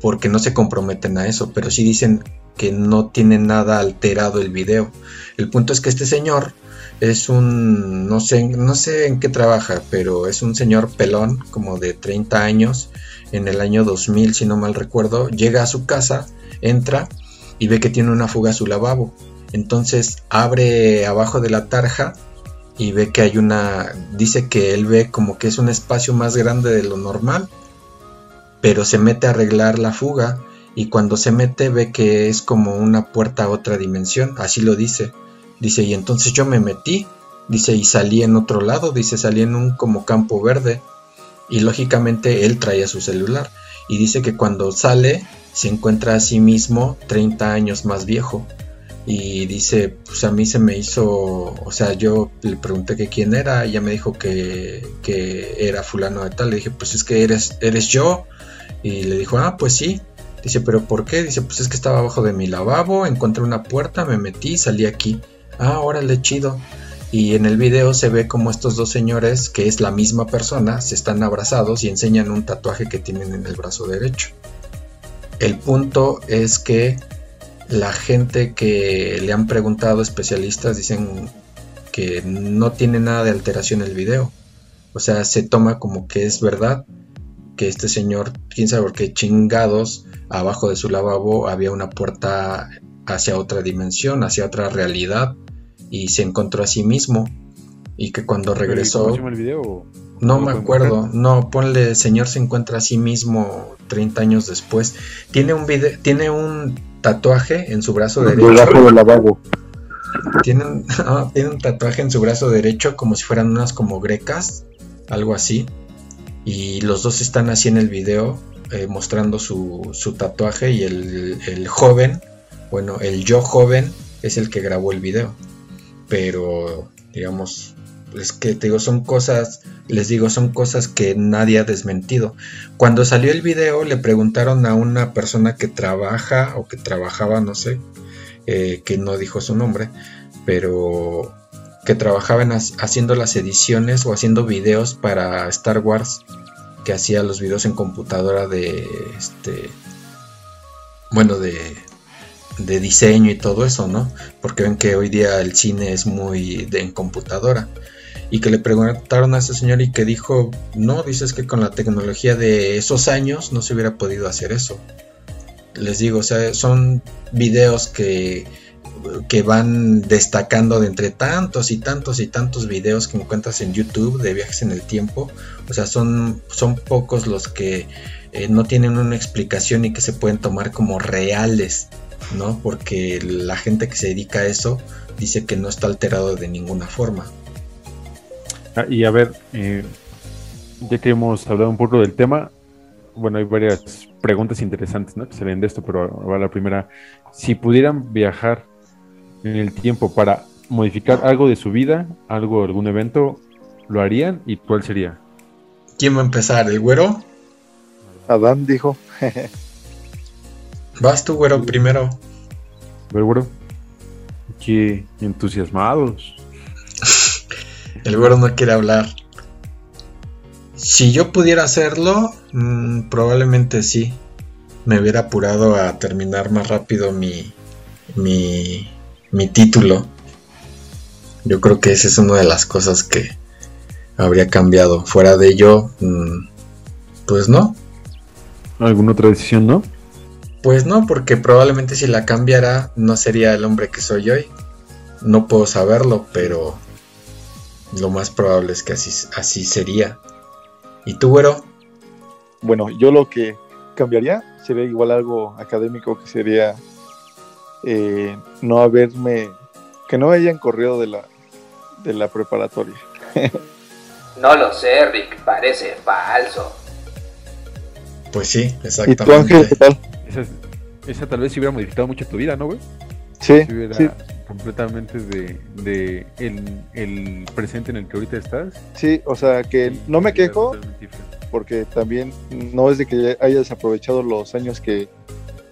porque no se comprometen a eso, pero sí dicen que no tiene nada alterado el video. El punto es que este señor es un, no sé, no sé en qué trabaja, pero es un señor pelón, como de 30 años, en el año 2000, si no mal recuerdo, llega a su casa, entra y ve que tiene una fuga a su lavabo. Entonces abre abajo de la tarja y ve que hay una, dice que él ve como que es un espacio más grande de lo normal, pero se mete a arreglar la fuga y cuando se mete ve que es como una puerta a otra dimensión, así lo dice. Dice, y entonces yo me metí, dice, y salí en otro lado, dice, salí en un como campo verde y lógicamente él traía su celular. Y dice que cuando sale se encuentra a sí mismo 30 años más viejo. Y dice, pues a mí se me hizo, o sea, yo le pregunté que quién era, ella me dijo que, que era fulano de tal, le dije, pues es que eres, eres yo, y le dijo, ah, pues sí, dice, pero ¿por qué? Dice, pues es que estaba abajo de mi lavabo, encontré una puerta, me metí, salí aquí, ah, órale, chido, y en el video se ve como estos dos señores, que es la misma persona, se están abrazados y enseñan un tatuaje que tienen en el brazo derecho. El punto es que la gente que le han preguntado especialistas dicen que no tiene nada de alteración el video. O sea, se toma como que es verdad que este señor, quién sabe por qué chingados, abajo de su lavabo había una puerta hacia otra dimensión, hacia otra realidad, y se encontró a sí mismo. Y que cuando regresó... ¿Cómo se llama el video? o- No ¿Lo me acuerdo, no, ponle Señor se encuentra a sí mismo 30 años después. Tiene un video, tiene un tatuaje en su brazo derecho. Debajo del lavabo. Tiene un, ah, tiene un tatuaje en su brazo derecho como si fueran unas como grecas, algo así. Y los dos están así en el video eh, mostrando su, su tatuaje y el, el joven, bueno, el yo joven es el que grabó el video. Pero, digamos, es que digo, son cosas, les digo, son cosas que nadie ha desmentido. Cuando salió el video le preguntaron a una persona que trabaja o que trabajaba, no sé, eh, que no dijo su nombre, pero que trabajaba en ha- haciendo las ediciones o haciendo videos para Star Wars, que hacía los videos en computadora de este bueno de de diseño y todo eso, ¿no? Porque ven que hoy día el cine es muy de en computadora. Y que le preguntaron a ese señor y que dijo, no, dices que con la tecnología de esos años no se hubiera podido hacer eso. Les digo, o sea, son videos que, que van destacando de entre tantos y tantos y tantos videos que encuentras en YouTube de viajes en el tiempo. O sea, son, son pocos los que eh, no tienen una explicación y que se pueden tomar como reales, ¿no? Porque la gente que se dedica a eso dice que no está alterado de ninguna forma. Ah, y a ver, eh, ya que hemos hablado un poco del tema, bueno, hay varias preguntas interesantes ¿no? que salen de esto, pero va la primera. Si pudieran viajar en el tiempo para modificar algo de su vida, algo, algún evento, ¿lo harían? ¿Y cuál sería? ¿Quién va a empezar? ¿El güero? Adán dijo. Vas tú, güero, primero. Ver, güero. Qué entusiasmados. El güero no quiere hablar. Si yo pudiera hacerlo, mm, probablemente sí. Me hubiera apurado a terminar más rápido mi, mi, mi título. Yo creo que esa es una de las cosas que habría cambiado. Fuera de ello, mm, pues no. ¿Alguna otra decisión, no? Pues no, porque probablemente si la cambiara no sería el hombre que soy hoy. No puedo saberlo, pero lo más probable es que así, así sería. ¿Y tú, güero? Bueno, yo lo que cambiaría sería igual algo académico que sería eh, no haberme, que no hayan corrido de la, de la preparatoria. no lo sé, Rick, parece falso. Pues sí, exactamente. ¿Y tú, Ángel, qué tal? Esa, tal vez si hubiera modificado mucho tu vida, ¿no, güey? Sí, sí. completamente de, de el, el, presente en el que ahorita estás. Sí, o sea, que no me quejo, porque también no es de que haya desaprovechado los años que,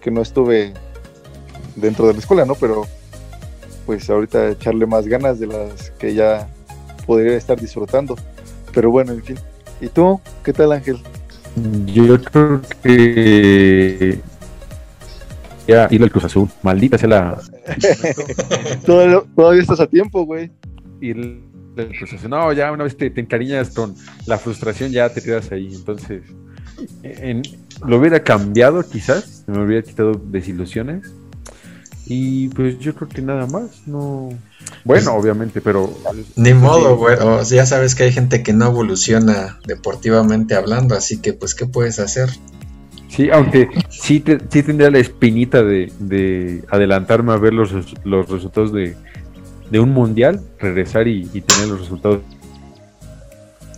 que no estuve dentro de la escuela, ¿no? Pero pues ahorita echarle más ganas de las que ya podría estar disfrutando. Pero bueno, en fin. ¿Y tú? ¿Qué tal, Ángel? Yo creo que ya ir al Cruz Azul. Maldita sea la. todavía, estás a tiempo, güey. Ir al Cruz Azul. No, ya una vez te, encariñas con la frustración, ya te quedas ahí. Entonces, en, lo hubiera cambiado quizás, me hubiera quitado desilusiones y pues yo creo que nada más, no. Bueno, pues, obviamente, pero. Ni modo, güey. O sea, ya sabes que hay gente que no evoluciona deportivamente hablando, así que, pues, ¿qué puedes hacer? Sí, aunque sí, sí tendría la espinita de, de adelantarme a ver los, los resultados de, de un mundial, regresar y, tener los resultados.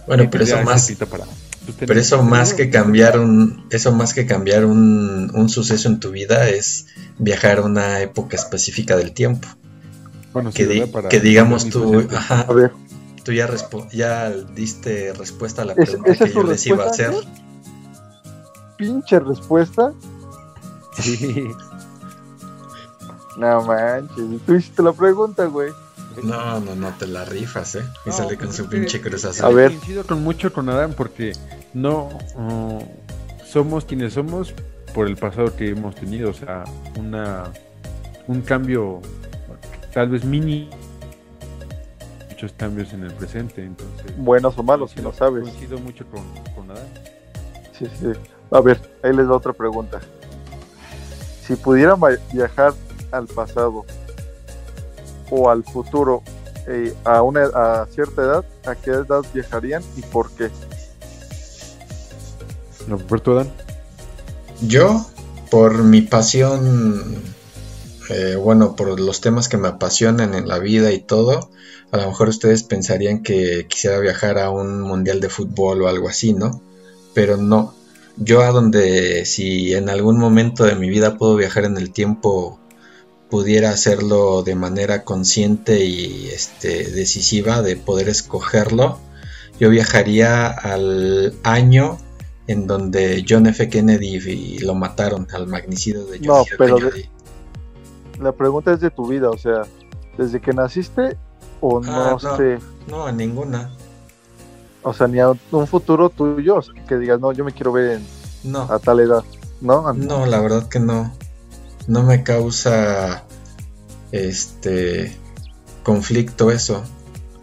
Bueno, pero eso más. Para, pero eso más que cambiar un, eso más que cambiar un, un, suceso en tu vida es viajar a una época específica del tiempo. Bueno, que, que digamos tú, ajá, a ver. tú ya, ya diste respuesta a la pregunta que yo les iba a hacer. Pinche respuesta. Sí. no manches, tú hiciste la pregunta, güey. No, no, no, te la rifas, ¿eh? Y sale con su pinche cruz azul. A ver. Coincido con mucho con Adam porque no somos quienes somos por el pasado que hemos tenido, o sea, una un cambio tal vez mini muchos cambios en el presente, entonces buenos o malos, si no sabes. Coincido mucho con, con Adam. Sí, sí. A ver, ahí les da otra pregunta. Si pudieran viajar al pasado o al futuro eh, a una a cierta edad, ¿a qué edad viajarían y por qué? Roberto Dan. Yo, por mi pasión, eh, bueno, por los temas que me apasionan en la vida y todo, a lo mejor ustedes pensarían que quisiera viajar a un mundial de fútbol o algo así, ¿no? Pero no. Yo a donde si en algún momento de mi vida puedo viajar en el tiempo, pudiera hacerlo de manera consciente y este, decisiva de poder escogerlo, yo viajaría al año en donde John F. Kennedy lo mataron, al magnicidio de John F. pero Kennedy. la pregunta es de tu vida, o sea, ¿desde que naciste o ah, no, sé? No, ninguna. O sea, ni a un futuro tuyo, que digas, no, yo me quiero ver no. a tal edad, ¿no? No, la verdad que no. No me causa este conflicto eso.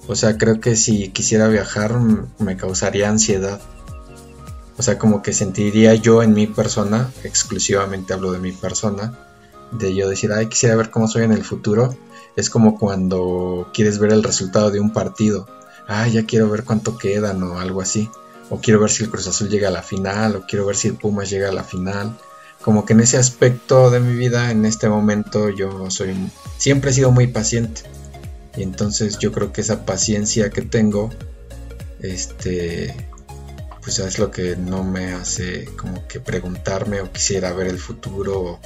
O sea, creo que si quisiera viajar me causaría ansiedad. O sea, como que sentiría yo en mi persona, exclusivamente hablo de mi persona, de yo decir, ay, quisiera ver cómo soy en el futuro. Es como cuando quieres ver el resultado de un partido. Ay, ya quiero ver cuánto quedan o algo así. O quiero ver si el Cruz Azul llega a la final, o quiero ver si el Pumas llega a la final. Como que en ese aspecto de mi vida, en este momento, yo soy siempre he sido muy paciente. Y entonces yo creo que esa paciencia que tengo, este, pues es lo que no me hace como que preguntarme o quisiera ver el futuro.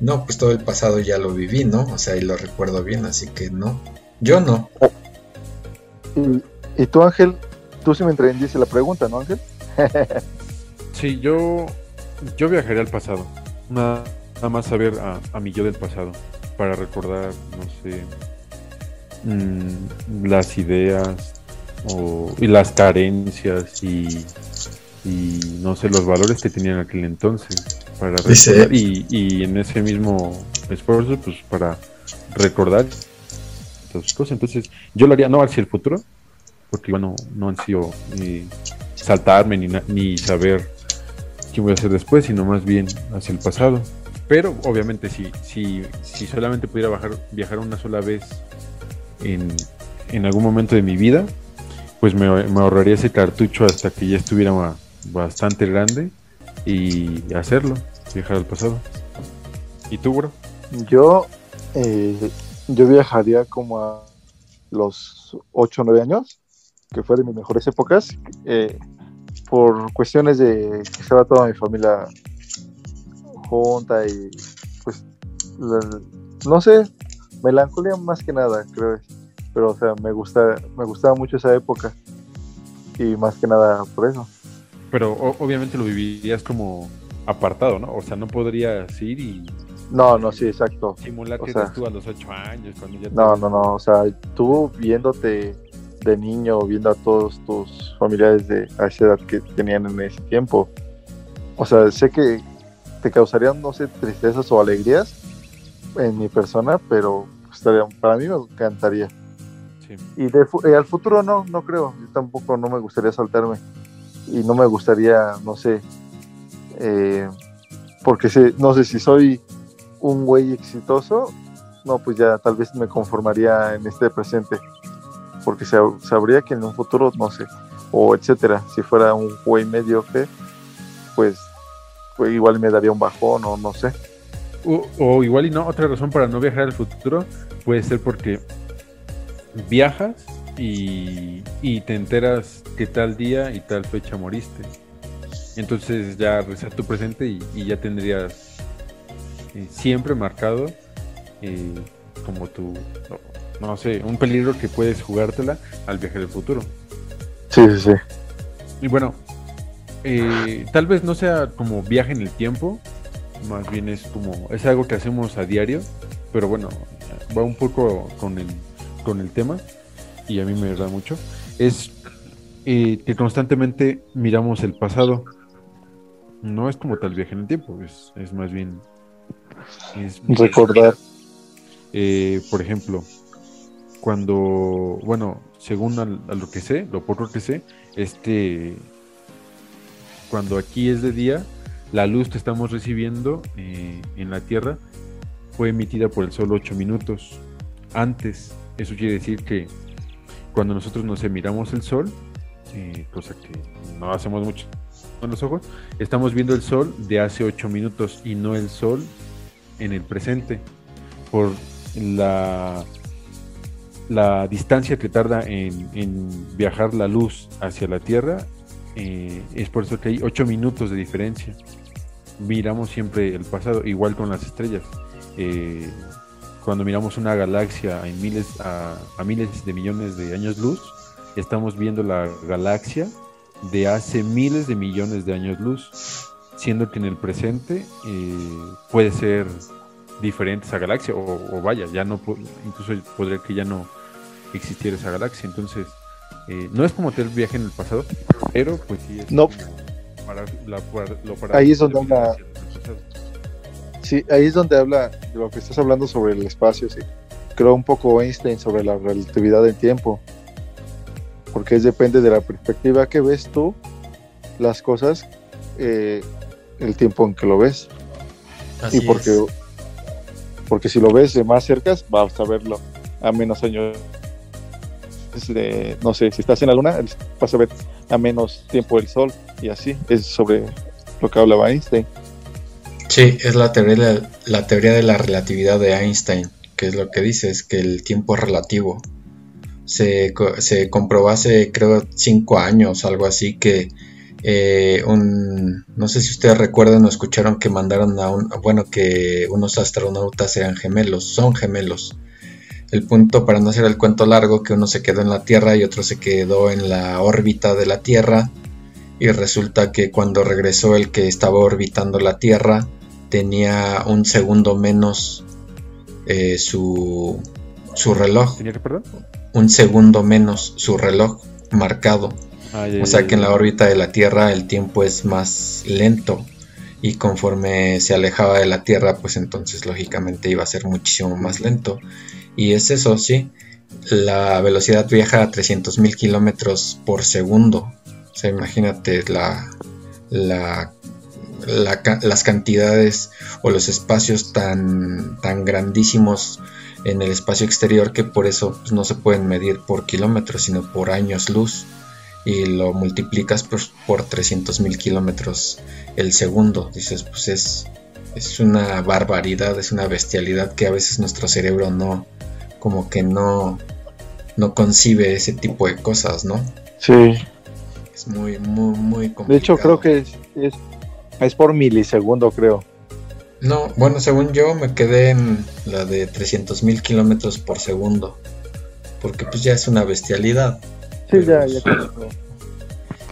No, pues todo el pasado ya lo viví, ¿no? O sea, y lo recuerdo bien, así que no. Yo no. Y, tú, Ángel, tú sí me entendiste la pregunta, ¿no, Ángel? sí, yo, yo viajaría al pasado. Nada, más saber a, a mi yo del pasado. Para recordar, no sé, mm, las ideas o, y las carencias y y no sé los valores que tenían en aquel entonces para recordar, y, y, en ese mismo esfuerzo pues para recordar cosas entonces yo lo haría no hacia el futuro porque bueno no han sido ni saltarme ni, ni saber qué voy a hacer después sino más bien hacia el pasado pero obviamente si si, si solamente pudiera bajar, viajar una sola vez en, en algún momento de mi vida pues me, me, ahorraría ese cartucho hasta que ya estuviera bastante grande y hacerlo, viajar al pasado. ¿Y tú, bro? Yo, eh, yo viajaría como a los 8 o 9 años, que fue de mis mejores épocas, eh, por cuestiones de que estaba toda mi familia junta y pues la- no sé, melancolía más que nada, creo. Pero o sea, me gusta, me gustaba mucho esa época y más que nada por eso. Pero o- obviamente lo vivirías como apartado, ¿no? O sea, no podrías ir y No, no, sí, exacto. simular O que sea, tú a los 8 años. Cuando ya No, no, no, o sea, tú viéndote de niño, viendo a todos tus familiares de a esa edad que tenían en ese tiempo, o sea, sé que te causarían, no sé, tristezas o alegrías en mi persona, pero estaría, para mí me encantaría. Sí. Y de eh, al futuro no, no creo, yo tampoco no me gustaría saltarme y no me gustaría, no sé, eh, porque sé, no sé si soy un güey exitoso, no, pues ya tal vez me conformaría en este presente, porque sab- sabría que en un futuro, no sé, o etcétera, si fuera un güey mediocre, pues, pues igual me daría un bajón o no sé. O, o igual y no, otra razón para no viajar al futuro puede ser porque viajas y, y te enteras que tal día y tal fecha moriste. Entonces ya rezar tu presente y, y ya tendrías eh, siempre marcado eh, como tu, no, sé, un peligro que puedes jugártela al viajar al futuro. Sí, sí, sí. Y bueno, eh, tal vez no sea como viaje en el tiempo, más bien es como, es algo que hacemos a diario, pero bueno, va un poco con el, con el tema y a mí me da mucho. Es eh, que constantemente miramos el pasado. No es como tal viaje en el tiempo, es, es más bien... es- Recordar. eh, por ejemplo, cuando, bueno, según a, lo que sé, lo poco que sé, es que cuando aquí es de día, la luz que estamos recibiendo eh, en la Tierra fue emitida por el sol 8 minutos antes. Eso quiere decir que cuando nosotros nos miramos el sol, eh, cosa que no hacemos mucho con los ojos, estamos viendo el sol de hace 8 minutos y no el sol en el presente por la, la distancia que tarda en, viajar la luz hacia la Tierra. eh, es por eso que hay 8 minutos de diferencia. Miramos siempre el pasado, igual con las estrellas. Eh, cuando miramos una galaxia en miles, a, miles de millones de años luz, estamos viendo la galaxia de hace miles de millones de años luz, siendo que en el presente eh, puede ser diferente esa galaxia, o, o vaya, ya no, incluso podría que ya no existiera esa galaxia, entonces eh, no es como tener viaje en el pasado, pero pues sí es No. para, la, para- lo para- Ahí es donde pasado. Sí, ahí es donde habla de lo que estás hablando sobre el espacio, sí. Creo un poco Einstein sobre la relatividad del tiempo. Porque es depende de la perspectiva que ves tú, las cosas, eh, el tiempo en que lo ves. Así y porque, es. porque si lo ves de más cerca, vas a verlo a menos años. De- no sé, si estás en la luna, vas a ver a menos tiempo el sol y así. Es sobre lo que hablaba Einstein. Sí, es la teoría, de la, la teoría de la relatividad de Einstein, que es lo que dice, es que el tiempo es relativo. Se, se comprobó hace, creo, cinco años, algo así, que eh, un, no sé si ustedes recuerdan o escucharon que mandaron a un, bueno, que unos astronautas eran gemelos, son gemelos. El punto, para no hacer el cuento largo, que uno se quedó en la Tierra y otro se quedó en la órbita de la Tierra. Y resulta que cuando regresó el que estaba orbitando la Tierra, tenía un segundo menos eh, su, su reloj. ¿Tenía que perdón? Un segundo menos su reloj marcado. Ah, ya, O sea ya, que en la órbita de la Tierra el tiempo es más lento. Y conforme se alejaba de la Tierra, pues entonces lógicamente iba a ser muchísimo más lento. Y es eso, sí. La velocidad viaja a 300.000 kilómetros por segundo. O sea, imagínate la, la, la las cantidades o los espacios tan, tan grandísimos en el espacio exterior que por eso pues, no se pueden medir por kilómetros, sino por años luz. y lo multiplicas pues, por 300 mil kilómetros el segundo. Dices, pues es, es una barbaridad, es una bestialidad que a veces nuestro cerebro no, como que no, no concibe ese tipo de cosas, ¿no? Sí. Es muy, muy, muy complicado. De hecho, creo que es, es, es por milisegundo, creo. No, bueno, según yo me quedé en la de 300 mil kilómetros por segundo. Porque pues ya es una bestialidad. Sí, ya, ya creo.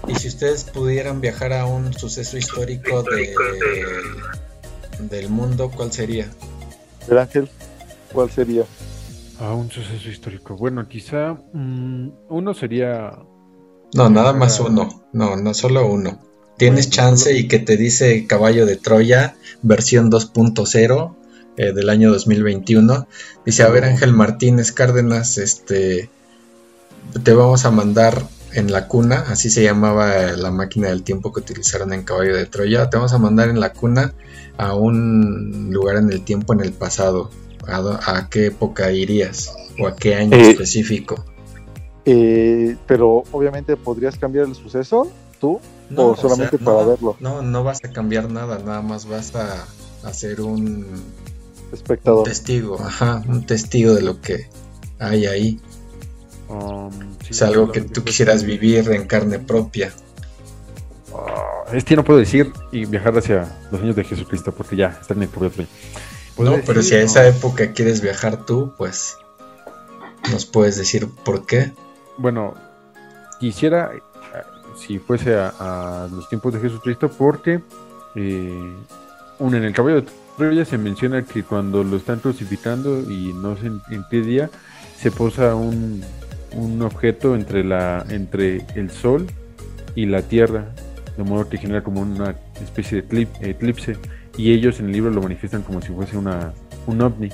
Y si ustedes pudieran viajar a un suceso histórico de, del mundo, ¿cuál sería? El ángel, ¿cuál sería? Ah, un suceso histórico. Bueno, quizá mm, uno sería. No, nada más uno. No, no solo uno. Tienes Bueno, chance y que te dice Caballo de Troya, versión 2.0 eh, del año 2021. Dice, a ver Ángel Martínez Cárdenas, este, te vamos a mandar en la cuna, así se llamaba eh, la máquina del tiempo que utilizaron en Caballo de Troya, te vamos a mandar en la cuna a un lugar en el tiempo en el pasado. ¿A, qué época irías? ¿O a qué año Eh, específico? Eh, pero obviamente podrías cambiar el suceso, tú, o solamente para no, verlo, No, no vas a cambiar nada, nada más vas a hacer un espectador. testigo, ajá, un testigo de lo que hay ahí. Um, sí, Es algo que tú quisieras vivir en carne propia. Es que no puedo decir y viajar hacia los años de Jesucristo porque ya están en el purgatorio. No, Podría pero si a esa no. época quieres viajar tú, pues nos puedes decir por qué. Bueno, quisiera, eh, si fuese a, a los tiempos de Jesucristo, porque eh, uno, en el caballo de Troya se menciona que cuando lo están crucificando y no sé en, en qué día, se posa un, un objeto entre, la, entre el sol y la tierra, de modo que genera como una especie de eclip- eclipse, y ellos en el libro lo manifiestan como si fuese una, un ovni,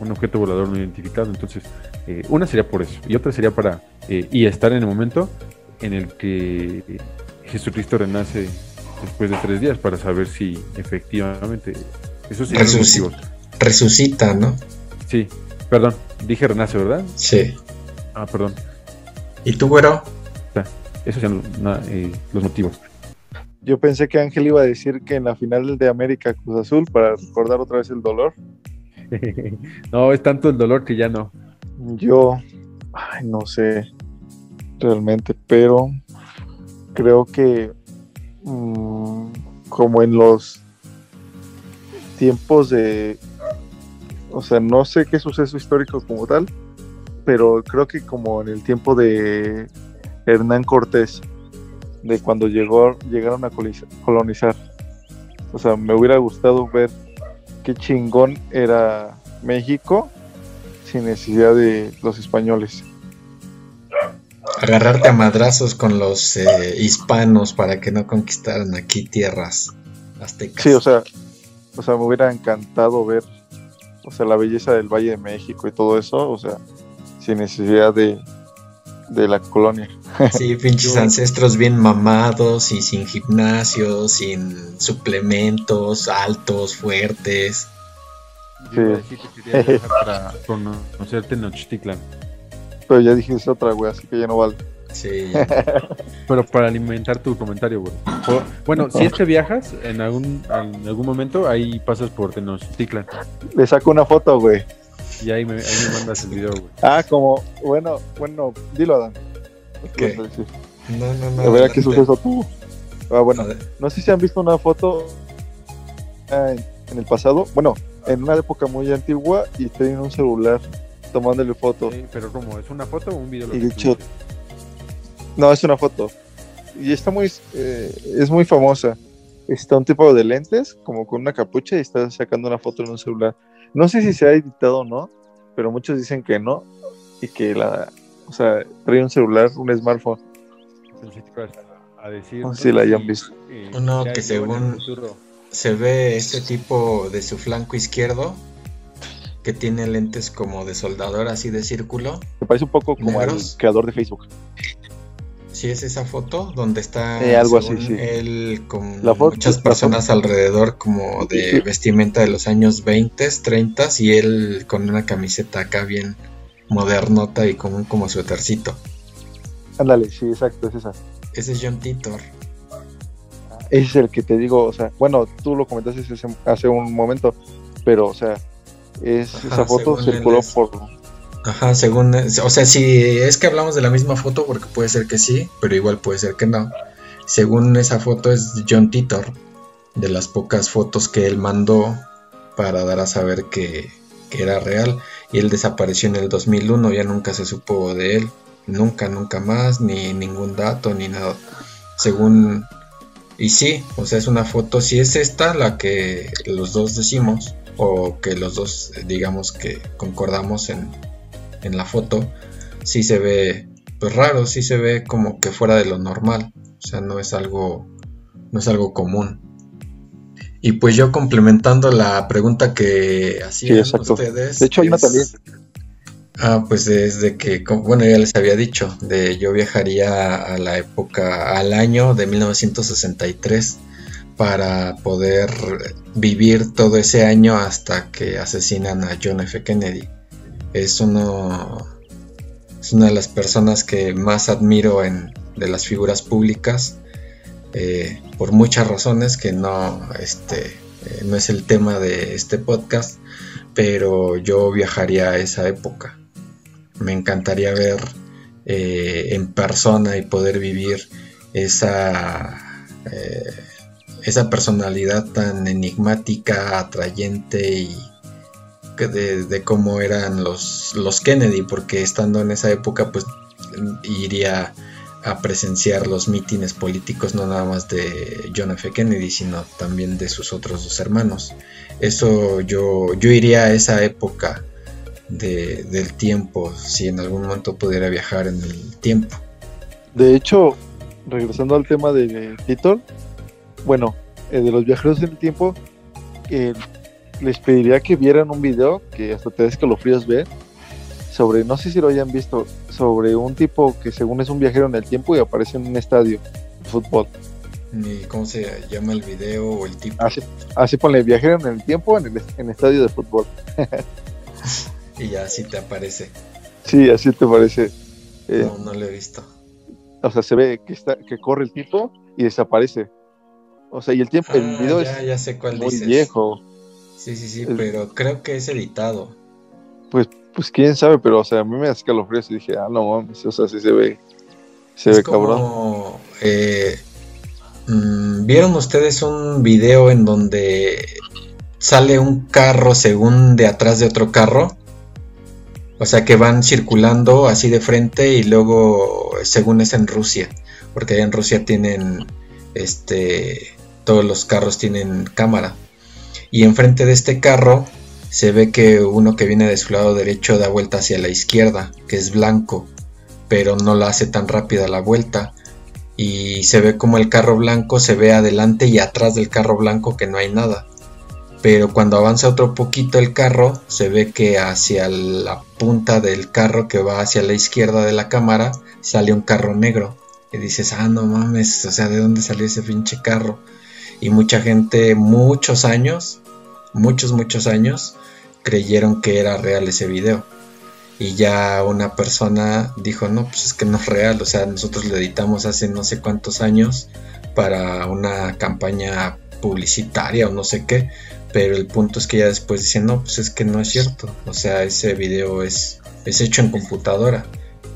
un objeto volador no identificado. Entonces, eh, una sería por eso, y otra sería para eh, y estar en el momento en el que Jesucristo renace después de tres días para saber si efectivamente eso sí Resuci- Resucita, ¿no? Sí, perdón, dije renace, ¿verdad? Sí. Ah, perdón, ¿Y tú, güero? esos son na- eh, los motivos. Yo pensé que Ángel iba a decir que en la final de América Cruz Azul, para recordar otra vez el dolor, no, es tanto el dolor que ya no. yo, ay, no sé realmente, pero creo que mm, como en los tiempos de, o sea, no sé qué suceso histórico como tal, pero creo que como en el tiempo de Hernán Cortés, de cuando llegó, llegaron a colonizar. O sea, me hubiera gustado ver qué chingón era México sin necesidad de los españoles. Agarrarte a madrazos con los eh, hispanos para que no conquistaran aquí tierras aztecas. Sí, o sea, o sea, me hubiera encantado ver, o sea, la belleza del Valle de México y todo eso, o sea, sin necesidad de, de la colonia. Sí, pinches Yo- ancestros bien mamados y sin gimnasio, sin suplementos, altos, fuertes. Yo Sí. que quería viajar para conocer Tenochtitlan, Pero ya dijiste otra, güey, así que ya no vale. Sí, pero para alimentar tu comentario, güey. Bueno, si es que viajas en algún, en algún momento, ahí pasas por Tenochtitlan Le saco una foto, güey. Y ahí me, ahí me mandas el video, güey. Ah, como, bueno, bueno, dilo, Adán. ¿Qué? ¿Qué vas a decir? No, no, no. A ver, ¿a qué suceso tuvo? Ah, bueno, no sé si han visto una foto ah, en, en el pasado, bueno, en una época muy antigua y tienen un celular tomándole foto. Sí, pero como es una foto o un video. lo Y que hecho-? No, es una foto. Y está muy, eh, es muy famosa. Está un tipo de lentes, como con una capucha, y está sacando una foto en un celular. No sé si se ha editado o no, pero muchos dicen que no. Y que la, o sea, trae un celular, un smartphone. A decir. No sé si la hayan visto. eh, Uno ya que según-. Se ve este tipo de su flanco izquierdo que tiene lentes como de soldador así de círculo. Me parece un poco como ¿Negros? el creador de Facebook. Sí, es esa foto donde está Eh, algo así, sí. él con La foto- muchas la personas alrededor como de vestimenta de los años 20, 30 y él con una camiseta acá bien modernota y con un como suétercito. Ándale, sí, exacto, es esa. Ese es John Titor. Ese es el que te digo, o sea, bueno, tú lo comentaste hace, hace un momento, pero, o sea, es, Ajá, esa foto circuló es- por... Ajá, según, o sea, si es que hablamos de la misma foto, porque puede ser que sí, pero igual puede ser que no. Según esa foto es John Titor, de las pocas fotos que él mandó para dar a saber que, era real. Y él desapareció en el 2001, ya nunca se supo de él, nunca, nunca más, ni ningún dato, ni nada. Según... Y sí, o sea, es una foto, si es esta la que los dos decimos, o que los dos digamos que concordamos en, en la foto, sí se ve pues raro, sí se ve como que fuera de lo normal, o sea, no es algo no es algo común. Y pues yo complementando la pregunta que hacían ustedes. De hecho, hay una también. Ah, pues desde que, bueno, ya les había dicho, de yo viajaría a la época, al año de 1963 para poder vivir todo ese año hasta que asesinan a John F. Kennedy. Es es una de las personas que más admiro de las figuras públicas, eh, por muchas razones que no, este, eh, no es el tema de este podcast, pero yo viajaría a esa época. Me encantaría ver eh, en persona y poder vivir esa, esa personalidad tan enigmática, atrayente y de, cómo eran los, los Kennedy, porque estando en esa época pues iría a presenciar los mítines políticos no nada más de John F. Kennedy, sino también de sus otros dos hermanos. Eso yo, yo iría a esa época de- del tiempo, si en algún momento pudiera viajar en el tiempo. De hecho, regresando al tema de Titor, bueno, eh, de los viajeros en el tiempo, eh, les pediría que vieran un video que hasta te escalofríos ver sobre, no sé si lo hayan visto, sobre un tipo que según es un viajero en el tiempo y aparece en un estadio de fútbol. Ni cómo se llama el video o el tipo. Así, así ponle viajero en el tiempo en el en estadio de fútbol. Y ya así te aparece. Sí, así te parece. Eh, No, no lo he visto. O sea, se ve que está que corre el tipo y desaparece. O sea, y el tiempo, el Ah, video ya, es ya sé cuál muy dices. viejo. Sí, sí, sí, pero creo que es editado. Pues, pues quién sabe, pero o sea, a mí me da escalofríos y dije, ah, no mames, o sea, sí se ve, se es ve cabrón. eh, mm, ¿Vieron ustedes un video en donde sale un carro según de atrás de otro carro? O sea que van circulando así de frente y luego según es en Rusia, porque allá en Rusia tienen este todos los carros tienen cámara. Y enfrente de este carro se ve que uno que viene de su lado derecho da vuelta hacia la izquierda, que es blanco, pero no la hace tan rápida la vuelta. Y se ve como el carro blanco se ve adelante y atrás del carro blanco que no hay nada. Pero cuando avanza otro poquito el carro, se ve que hacia la punta del carro que va hacia la izquierda de la cámara sale un carro negro. Y dices, ah, no mames, o sea, ¿de dónde salió ese pinche carro? Y mucha gente, muchos años, muchos, muchos años, creyeron que era real ese video. Y ya una persona dijo, no, pues es que no es real, o sea, nosotros lo editamos hace no sé cuántos años para una campaña publicitaria o no sé qué, pero el punto es que ya después dicen, no, pues es que no es cierto, o sea, ese video es, es hecho en computadora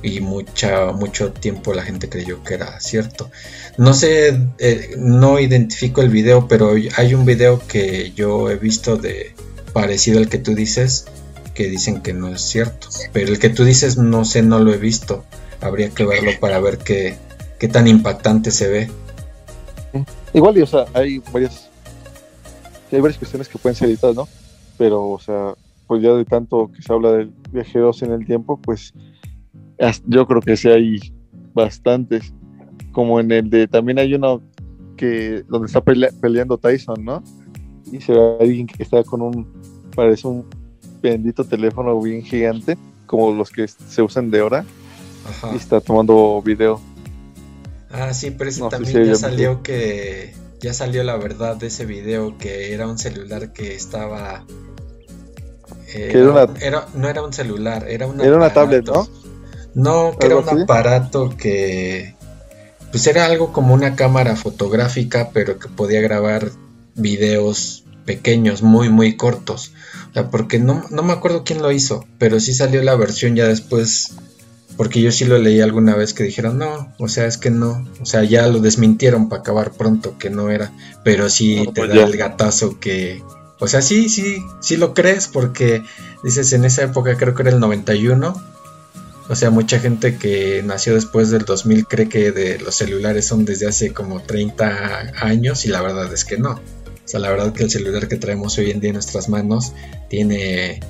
y mucha, mucho tiempo la gente creyó que era cierto. No sé, eh, no identifico el video, pero hay un video que yo he visto de parecido al que tú dices, que dicen que no es cierto. Pero el que tú dices, no sé, no lo he visto. Habría que verlo para ver qué, qué tan impactante se ve. Igual, y, o sea, hay varias, hay varias cuestiones que pueden ser editadas, ¿no? Pero, o sea, pues ya de tanto que se habla de viajeros en el tiempo, pues yo creo que sí hay bastantes. Como en el de, también hay uno que, donde está pelea- peleando Tyson, ¿no? Y se ve a alguien que está con un, parece un bendito teléfono bien gigante, como los que se usan de hora, Ajá. y está tomando video. Ah, sí, pero ese No, también sí, ya salió que ya salió la verdad de ese video que era un celular que estaba eh, Que era una- era- no era un celular, era una Era una tablet, ¿no? No, que era un aparato que pues era algo como una cámara fotográfica, pero que podía grabar videos pequeños, muy, muy cortos. O sea, porque no, no me acuerdo quién lo hizo, pero sí salió la versión ya después, porque yo sí lo leí alguna vez que dijeron, no, o sea, es que no, o sea, ya lo desmintieron para acabar pronto, que no era, pero sí No, te pues da ya. el gatazo que, o sea, sí, sí, sí lo crees, porque dices, en esa época creo que era el 91, o sea, mucha gente que nació después del 2000 cree que de los celulares son desde hace como 30 años y la verdad es que no. O sea, la verdad que el celular que traemos hoy en día en nuestras manos tiene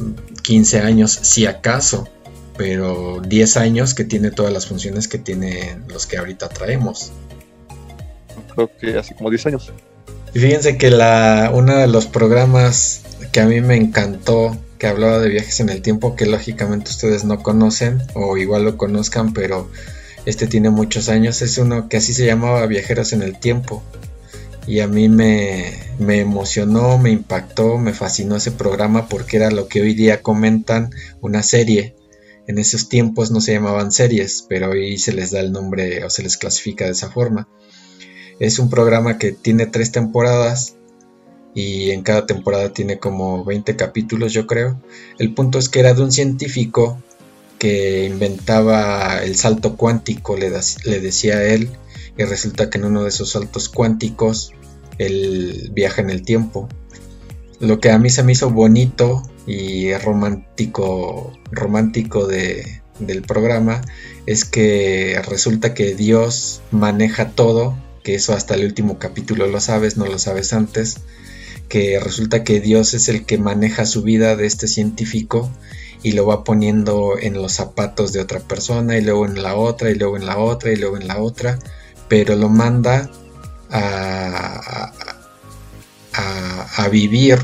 mm, 15 años, si acaso, pero 10 años que tiene todas las funciones que tienen los que ahorita traemos. Creo que hace como 10 años. Y fíjense que la, uno de los programas que a mí me encantó, que hablaba de viajes en el tiempo, que lógicamente ustedes no conocen o igual lo conozcan, pero este tiene muchos años, es uno que así se llamaba Viajeros en el Tiempo. Y a mí me, me emocionó, me impactó, me fascinó ese programa porque era lo que hoy día comentan una serie. En esos tiempos no se llamaban series, pero hoy se les da el nombre o se les clasifica de esa forma. Es un programa que tiene tres temporadas y en cada temporada tiene como 20 capítulos yo creo. El punto es que era de un científico que inventaba el salto cuántico, le, le decía a él, y resulta que en uno de esos saltos cuánticos él viaja en el tiempo. Lo que a mí se me hizo bonito y romántico, romántico de, del programa es que resulta que Dios maneja todo, que eso hasta el último capítulo lo sabes, no lo sabes antes, que resulta que Dios es el que maneja su vida de este científico y lo va poniendo en los zapatos de otra persona y luego en la otra y luego en la otra y luego en la otra, pero lo manda a, a, a vivir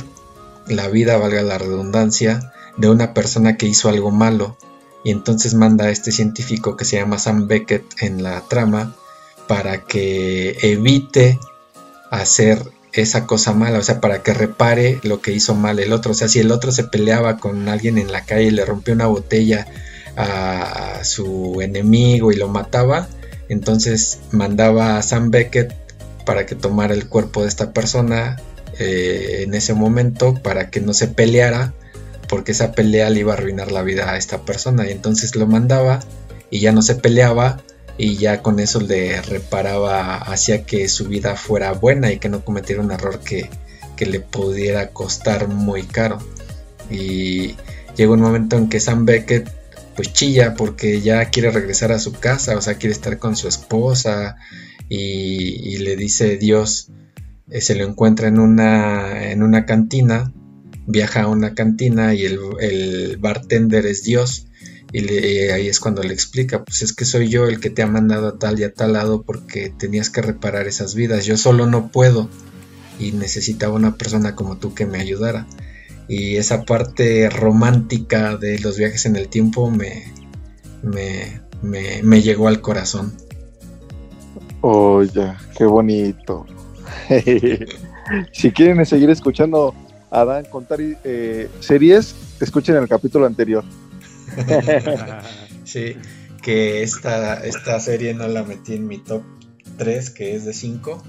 la vida, valga la redundancia, de una persona que hizo algo malo. Y entonces manda a este científico que se llama Sam Beckett en la trama para que evite hacer esa cosa mala, o sea, para que repare lo que hizo mal el otro. O sea, si el otro se peleaba con alguien en la calle y le rompió una botella a su enemigo y lo mataba, entonces mandaba a Sam Beckett para que tomara el cuerpo de esta persona eh, en ese momento para que no se peleara porque esa pelea le iba a arruinar la vida a esta persona y entonces lo mandaba y ya no se peleaba y ya con eso le reparaba hacia que su vida fuera buena y que no cometiera un error que, que le pudiera costar muy caro. Y llega un momento en que Sam Beckett pues chilla porque ya quiere regresar a su casa, o sea, quiere estar con su esposa y, y le dice Dios, eh, se lo encuentra en una, en una cantina, viaja a una cantina y el, el bartender es Dios y, le- ahí es cuando le explica, pues es que soy yo el que te ha mandado a tal y a tal lado porque tenías que reparar esas vidas, yo solo no puedo y necesitaba una persona como tú que me ayudara. Y esa parte romántica de los viajes en el tiempo me, me, me, me llegó al corazón. Oh, qué bonito. si quieren seguir escuchando a Dan contar eh, series, escuchen el capítulo anterior. Sí, que esta, esta serie no la metí en mi top 3, que es de 5.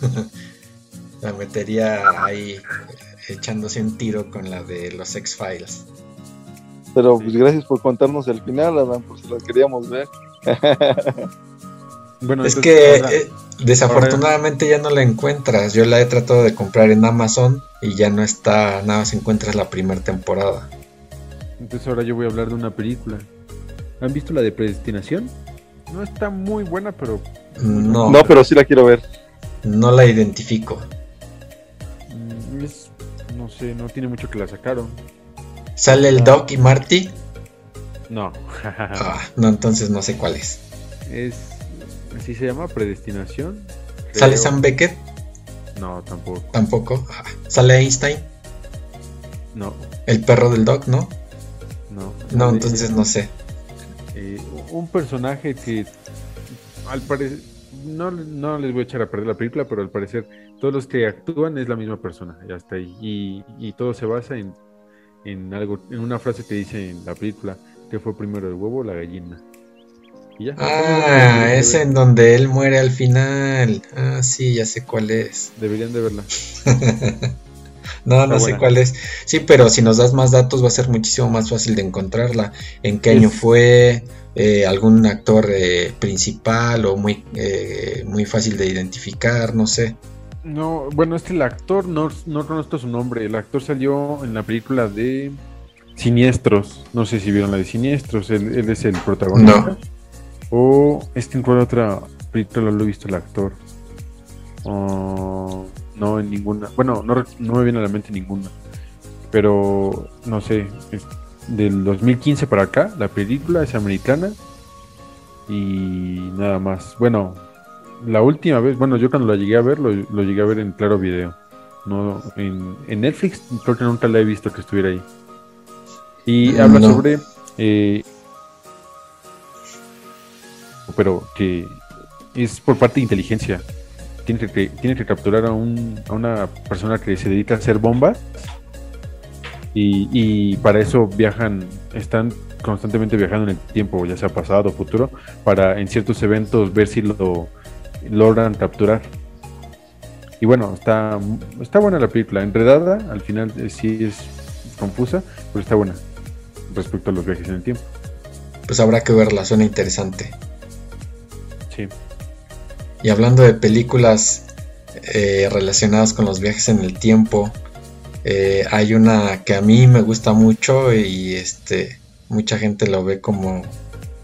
la metería ahí echándose un tiro con la de los X-Files. Pero pues gracias por contarnos el final, Adán, por si lo queríamos ver. Bueno, Es que ahora- eh, desafortunadamente ya no la encuentras. Yo la he tratado de comprar en Amazon y ya no está, nada más encuentras la primera temporada. Entonces ahora yo voy a hablar de una película. ¿Han visto la de Predestinación? No está muy buena, pero No, No, pero sí la quiero ver. no la identifico. mm, es, no sé, no tiene mucho que la sacaron. ¿Sale el Doc y Marty? No. Ah, no, entonces no sé cuál es. es así se llama Predestinación. ¿Sale. Sam Beckett? No, tampoco. Tampoco. Ah, ¿Sale Einstein? No, El perro del Doc, ¿no? No. No, Eh, entonces no sé. eh, un personaje que al parecer no, no les voy a echar a perder la película, pero al parecer todos los que actúan es la misma persona, ya está ahí. Y, y todo se basa en, en algo, en una frase que dice en la película, ¿Qué fue primero, el huevo o la gallina? Y ya. Ah, es en donde él muere al final. Ah, sí, ya sé cuál es. Deberían de verla. No, no sé cuál es. Sí, pero si nos das más datos va a ser muchísimo más fácil de encontrarla. ¿En qué año fue? Eh, ¿Algún actor eh, principal o muy, eh, muy fácil de identificar? No sé. No, bueno, este el actor, no, no conozco su nombre. El actor salió en la película de Siniestros. No sé si vieron la de Siniestros. Él, él es el protagonista. O este en cuál otra película lo he visto el actor. Oh, no, en ninguna. Bueno, no, no me viene a la mente ninguna. Pero no sé. es del 2015 para acá, la película es americana. Y nada más. Bueno, la última vez, bueno, yo cuando la llegué a ver, lo, lo llegué a ver en Claro Video. No, en, en Netflix creo que nunca la he visto que estuviera ahí. Y habla No. sobre eh, pero que es por parte de inteligencia. Tiene que, tiene que capturar a, un, a una persona que se dedica a hacer bombas y, y para eso viajan, están constantemente viajando en el tiempo, ya sea pasado o futuro, para en ciertos eventos ver si lo logran capturar. Y bueno, está, está buena la película, enredada, al final eh, sí es confusa, pero está buena respecto a los viajes en el tiempo. Pues habrá que verla, suena interesante. Sí. Y hablando de películas eh, relacionadas con los viajes en el tiempo, eh, hay una que a mí me gusta mucho y este mucha gente lo ve como,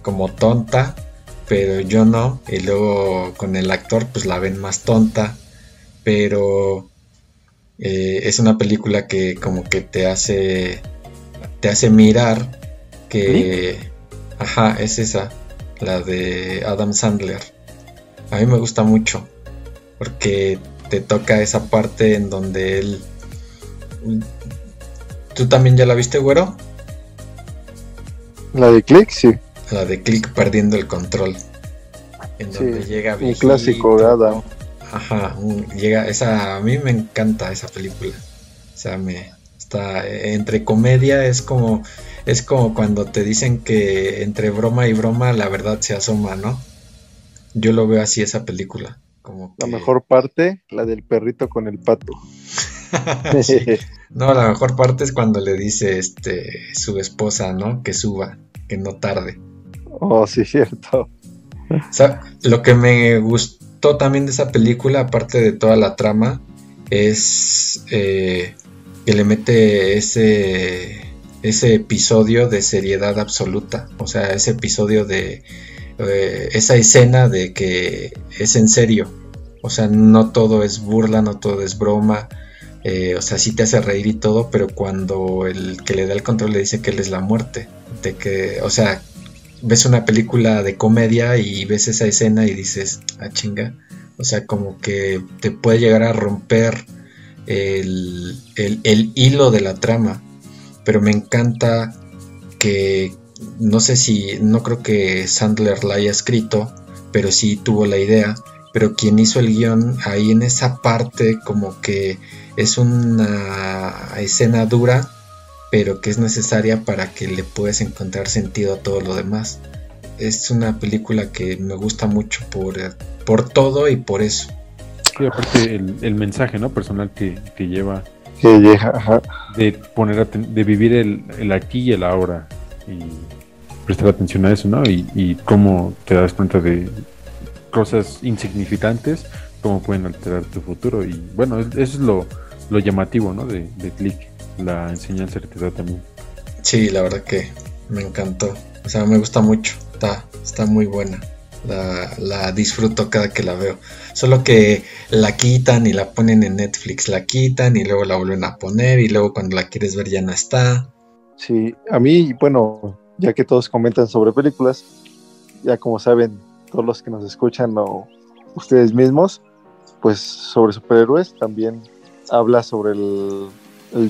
como tonta, pero yo no. Y luego con el actor pues la ven más tonta, pero eh, es una película que como que te hace te hace mirar que ajá es esa la de Adam Sandler a mí me gusta mucho porque te toca esa parte en donde él tú también ya la viste güero La de Click, sí. la de Click perdiendo el control en Sí, donde llega Un viejito. clásico de Adam. Ajá, un- llega esa a mí me encanta esa película. O sea, me está entre comedia es como es como cuando te dicen que entre broma y broma la verdad se asoma, ¿no? Yo lo veo así esa película, como La mejor parte, la del perrito con el pato. Sí. No, la mejor parte es cuando le dice este su esposa, ¿no? Que suba, que no tarde. oh, sí, cierto. O sea, lo que me gustó también de esa película, aparte de toda la trama, es eh, que le mete ese, ese episodio de seriedad absoluta. O sea, ese episodio de eh, esa escena de que es en serio. O sea, no todo es burla, no todo es broma. eh, o sea, sí te hace reír y todo, pero cuando el que le da el control le dice que él es la muerte. De que, o sea, ves una película de comedia y ves esa escena y dices, ah, chinga. O sea, como que te puede llegar a romper el, el- el hilo de la trama. Pero me encanta que, no sé si, no creo que Sandler la haya escrito, pero sí tuvo la idea. Pero quien hizo el guion ahí en esa parte como que es una escena dura, pero que es necesaria para que le puedas encontrar sentido a todo lo demás. Es una película que me gusta mucho por, por todo y por eso. Sí, aparte el, el mensaje ¿no? personal que, que lleva Que de poner aten- de vivir el, el aquí y el ahora y prestar atención a eso, ¿no? Y, y cómo te das cuenta de cosas insignificantes, cómo pueden alterar tu futuro. Y bueno, es- eso es lo, lo llamativo, ¿no? De, de Click, la enseñanza que te da también. Sí, la verdad que me encantó. O sea, me gusta mucho. Está, está muy buena. La, la disfruto cada que la veo. Solo que la quitan y la ponen en Netflix. La quitan y luego la vuelven a poner y luego cuando la quieres ver ya no está. Sí, a mí, bueno, ya que todos comentan sobre películas, ya como saben, todos los que nos escuchan o ustedes mismos, pues sobre superhéroes también habla sobre el,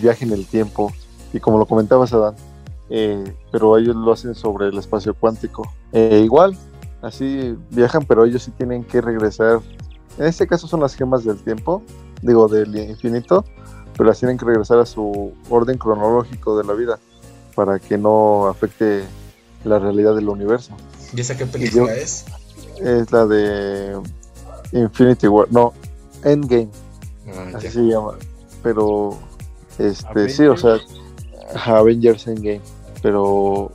viaje en el tiempo. Y como lo comentabas, Adán, eh, pero ellos lo hacen sobre el espacio cuántico. Eh, igual, así viajan, pero ellos sí tienen que regresar. En este caso son las gemas del tiempo, digo, del infinito, pero las tienen que regresar a su orden cronológico de la vida para que no afecte la realidad del universo. ¿Y esa qué película es? Es la de Infinity War, no, Endgame, Ah, así ya. se llama. Pero, este, Avengers. sí, o sea, Avengers Endgame. Pero,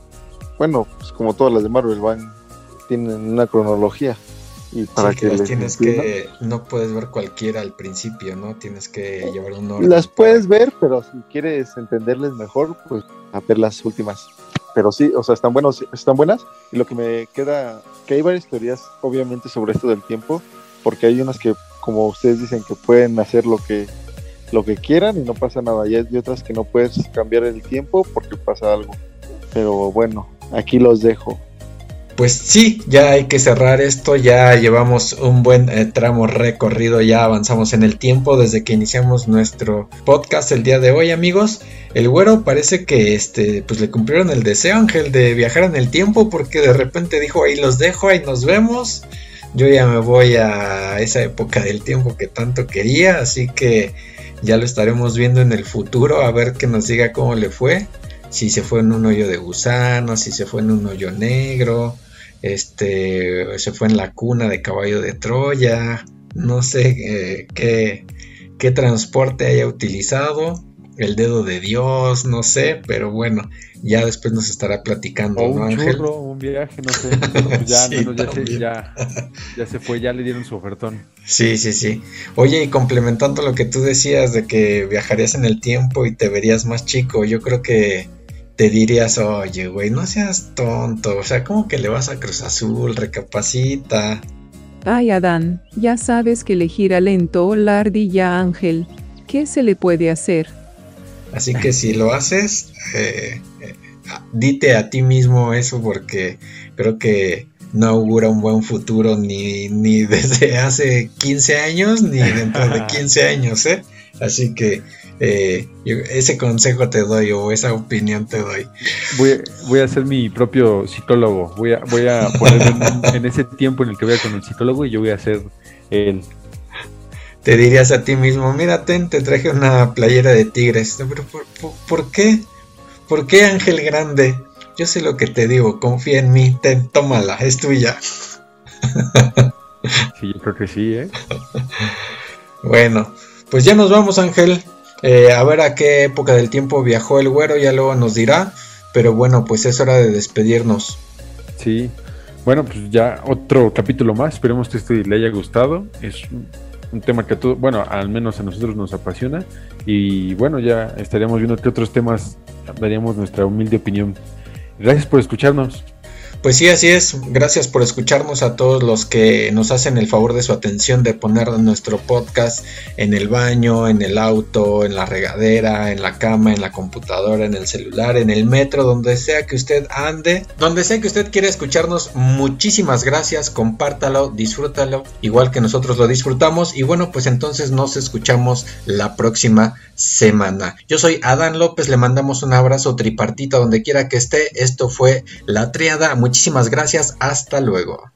bueno, pues como todas las de Marvel van, tienen una cronología. Y para Sí, que que las tienes que, no puedes ver cualquiera al principio, ¿no? Tienes que llevar un orden. Las puedes ver, pero si quieres entenderles mejor, pues a ver las últimas. Pero sí, o sea, están buenos, están buenas. Y lo que me queda, que hay varias teorías, obviamente, sobre esto del tiempo, porque hay unas que, como ustedes dicen, que pueden hacer lo que lo que quieran y no pasa nada. Y otras que no puedes cambiar el tiempo porque pasa algo. Pero bueno, aquí los dejo. Pues sí, ya hay que cerrar esto, ya llevamos un buen eh, tramo recorrido, ya avanzamos en el tiempo desde que iniciamos nuestro podcast el día de hoy, amigos. El güero parece que este pues le cumplieron el deseo, Ángel, de viajar en el tiempo porque de repente dijo, "Ahí los dejo, ahí nos vemos." Yo ya me voy a esa época del tiempo que tanto quería, así que ya lo estaremos viendo en el futuro a ver que nos diga cómo le fue. Si se fue en un hoyo de gusano, si se fue en un hoyo negro, este, se fue en la cuna de caballo de Troya, no sé eh, qué, qué transporte haya utilizado, el dedo de Dios, no sé, pero bueno, ya después nos estará platicando, O ¿no, un Ángel? churro, un viaje, no sé. Bueno, pues ya, al Sí, menos ya, se, ya se fue, ya le dieron su ofertón. Sí, sí, sí. Oye, y complementando lo que tú decías de que viajarías en el tiempo y te verías más chico, yo creo que te dirías, oye, güey, no seas tonto, o sea, ¿cómo que le vas a Cruz Azul? Recapacita. Ay Adán, ya sabes que le gira lento la ardilla Ángel. ¿Qué se le puede hacer? Así que si lo haces, eh, eh, dite a ti mismo eso porque creo que no augura un buen futuro ni, ni desde hace 15 años ni dentro de 15 años, ¿eh? Así que eh, yo- ese consejo te doy o esa opinión te doy. Voy, voy a ser mi propio psicólogo. Voy a, voy a ponerme en, en ese tiempo en el que voy a con el psicólogo y yo voy a ser el. Te dirías a ti mismo, mira, ten, te traje una playera de tigres. Pero ¿por, por, por qué? ¿Por qué Ángel Grande? Yo sé lo que te digo, confía en mí, ten, tómala, es tuya. Sí, yo creo que sí, ¿eh? Bueno, pues ya nos vamos, Ángel. Eh, a ver a qué época del tiempo viajó el güero, ya luego nos dirá. Pero bueno, pues es hora de despedirnos. Sí. Bueno, pues ya otro capítulo más. Esperemos que este le haya gustado. Es un, tema que todo, bueno, al menos a nosotros nos apasiona. Y bueno, ya estaríamos viendo qué otros temas daríamos nuestra humilde opinión. Gracias por escucharnos. Pues sí, así es. Gracias por escucharnos a todos los que nos hacen el favor de su atención de poner nuestro podcast en el baño, en el auto, en la regadera, en la cama, en la computadora, en el celular, en el metro, donde sea que usted ande, donde sea que usted quiera escucharnos. Muchísimas gracias, compártalo, disfrútalo, igual que nosotros lo disfrutamos. Y bueno, pues entonces nos escuchamos la próxima semana. Yo soy Adán López, le mandamos un abrazo tripartita donde quiera que esté. Esto fue La Triada. Muchísimas gracias, hasta luego.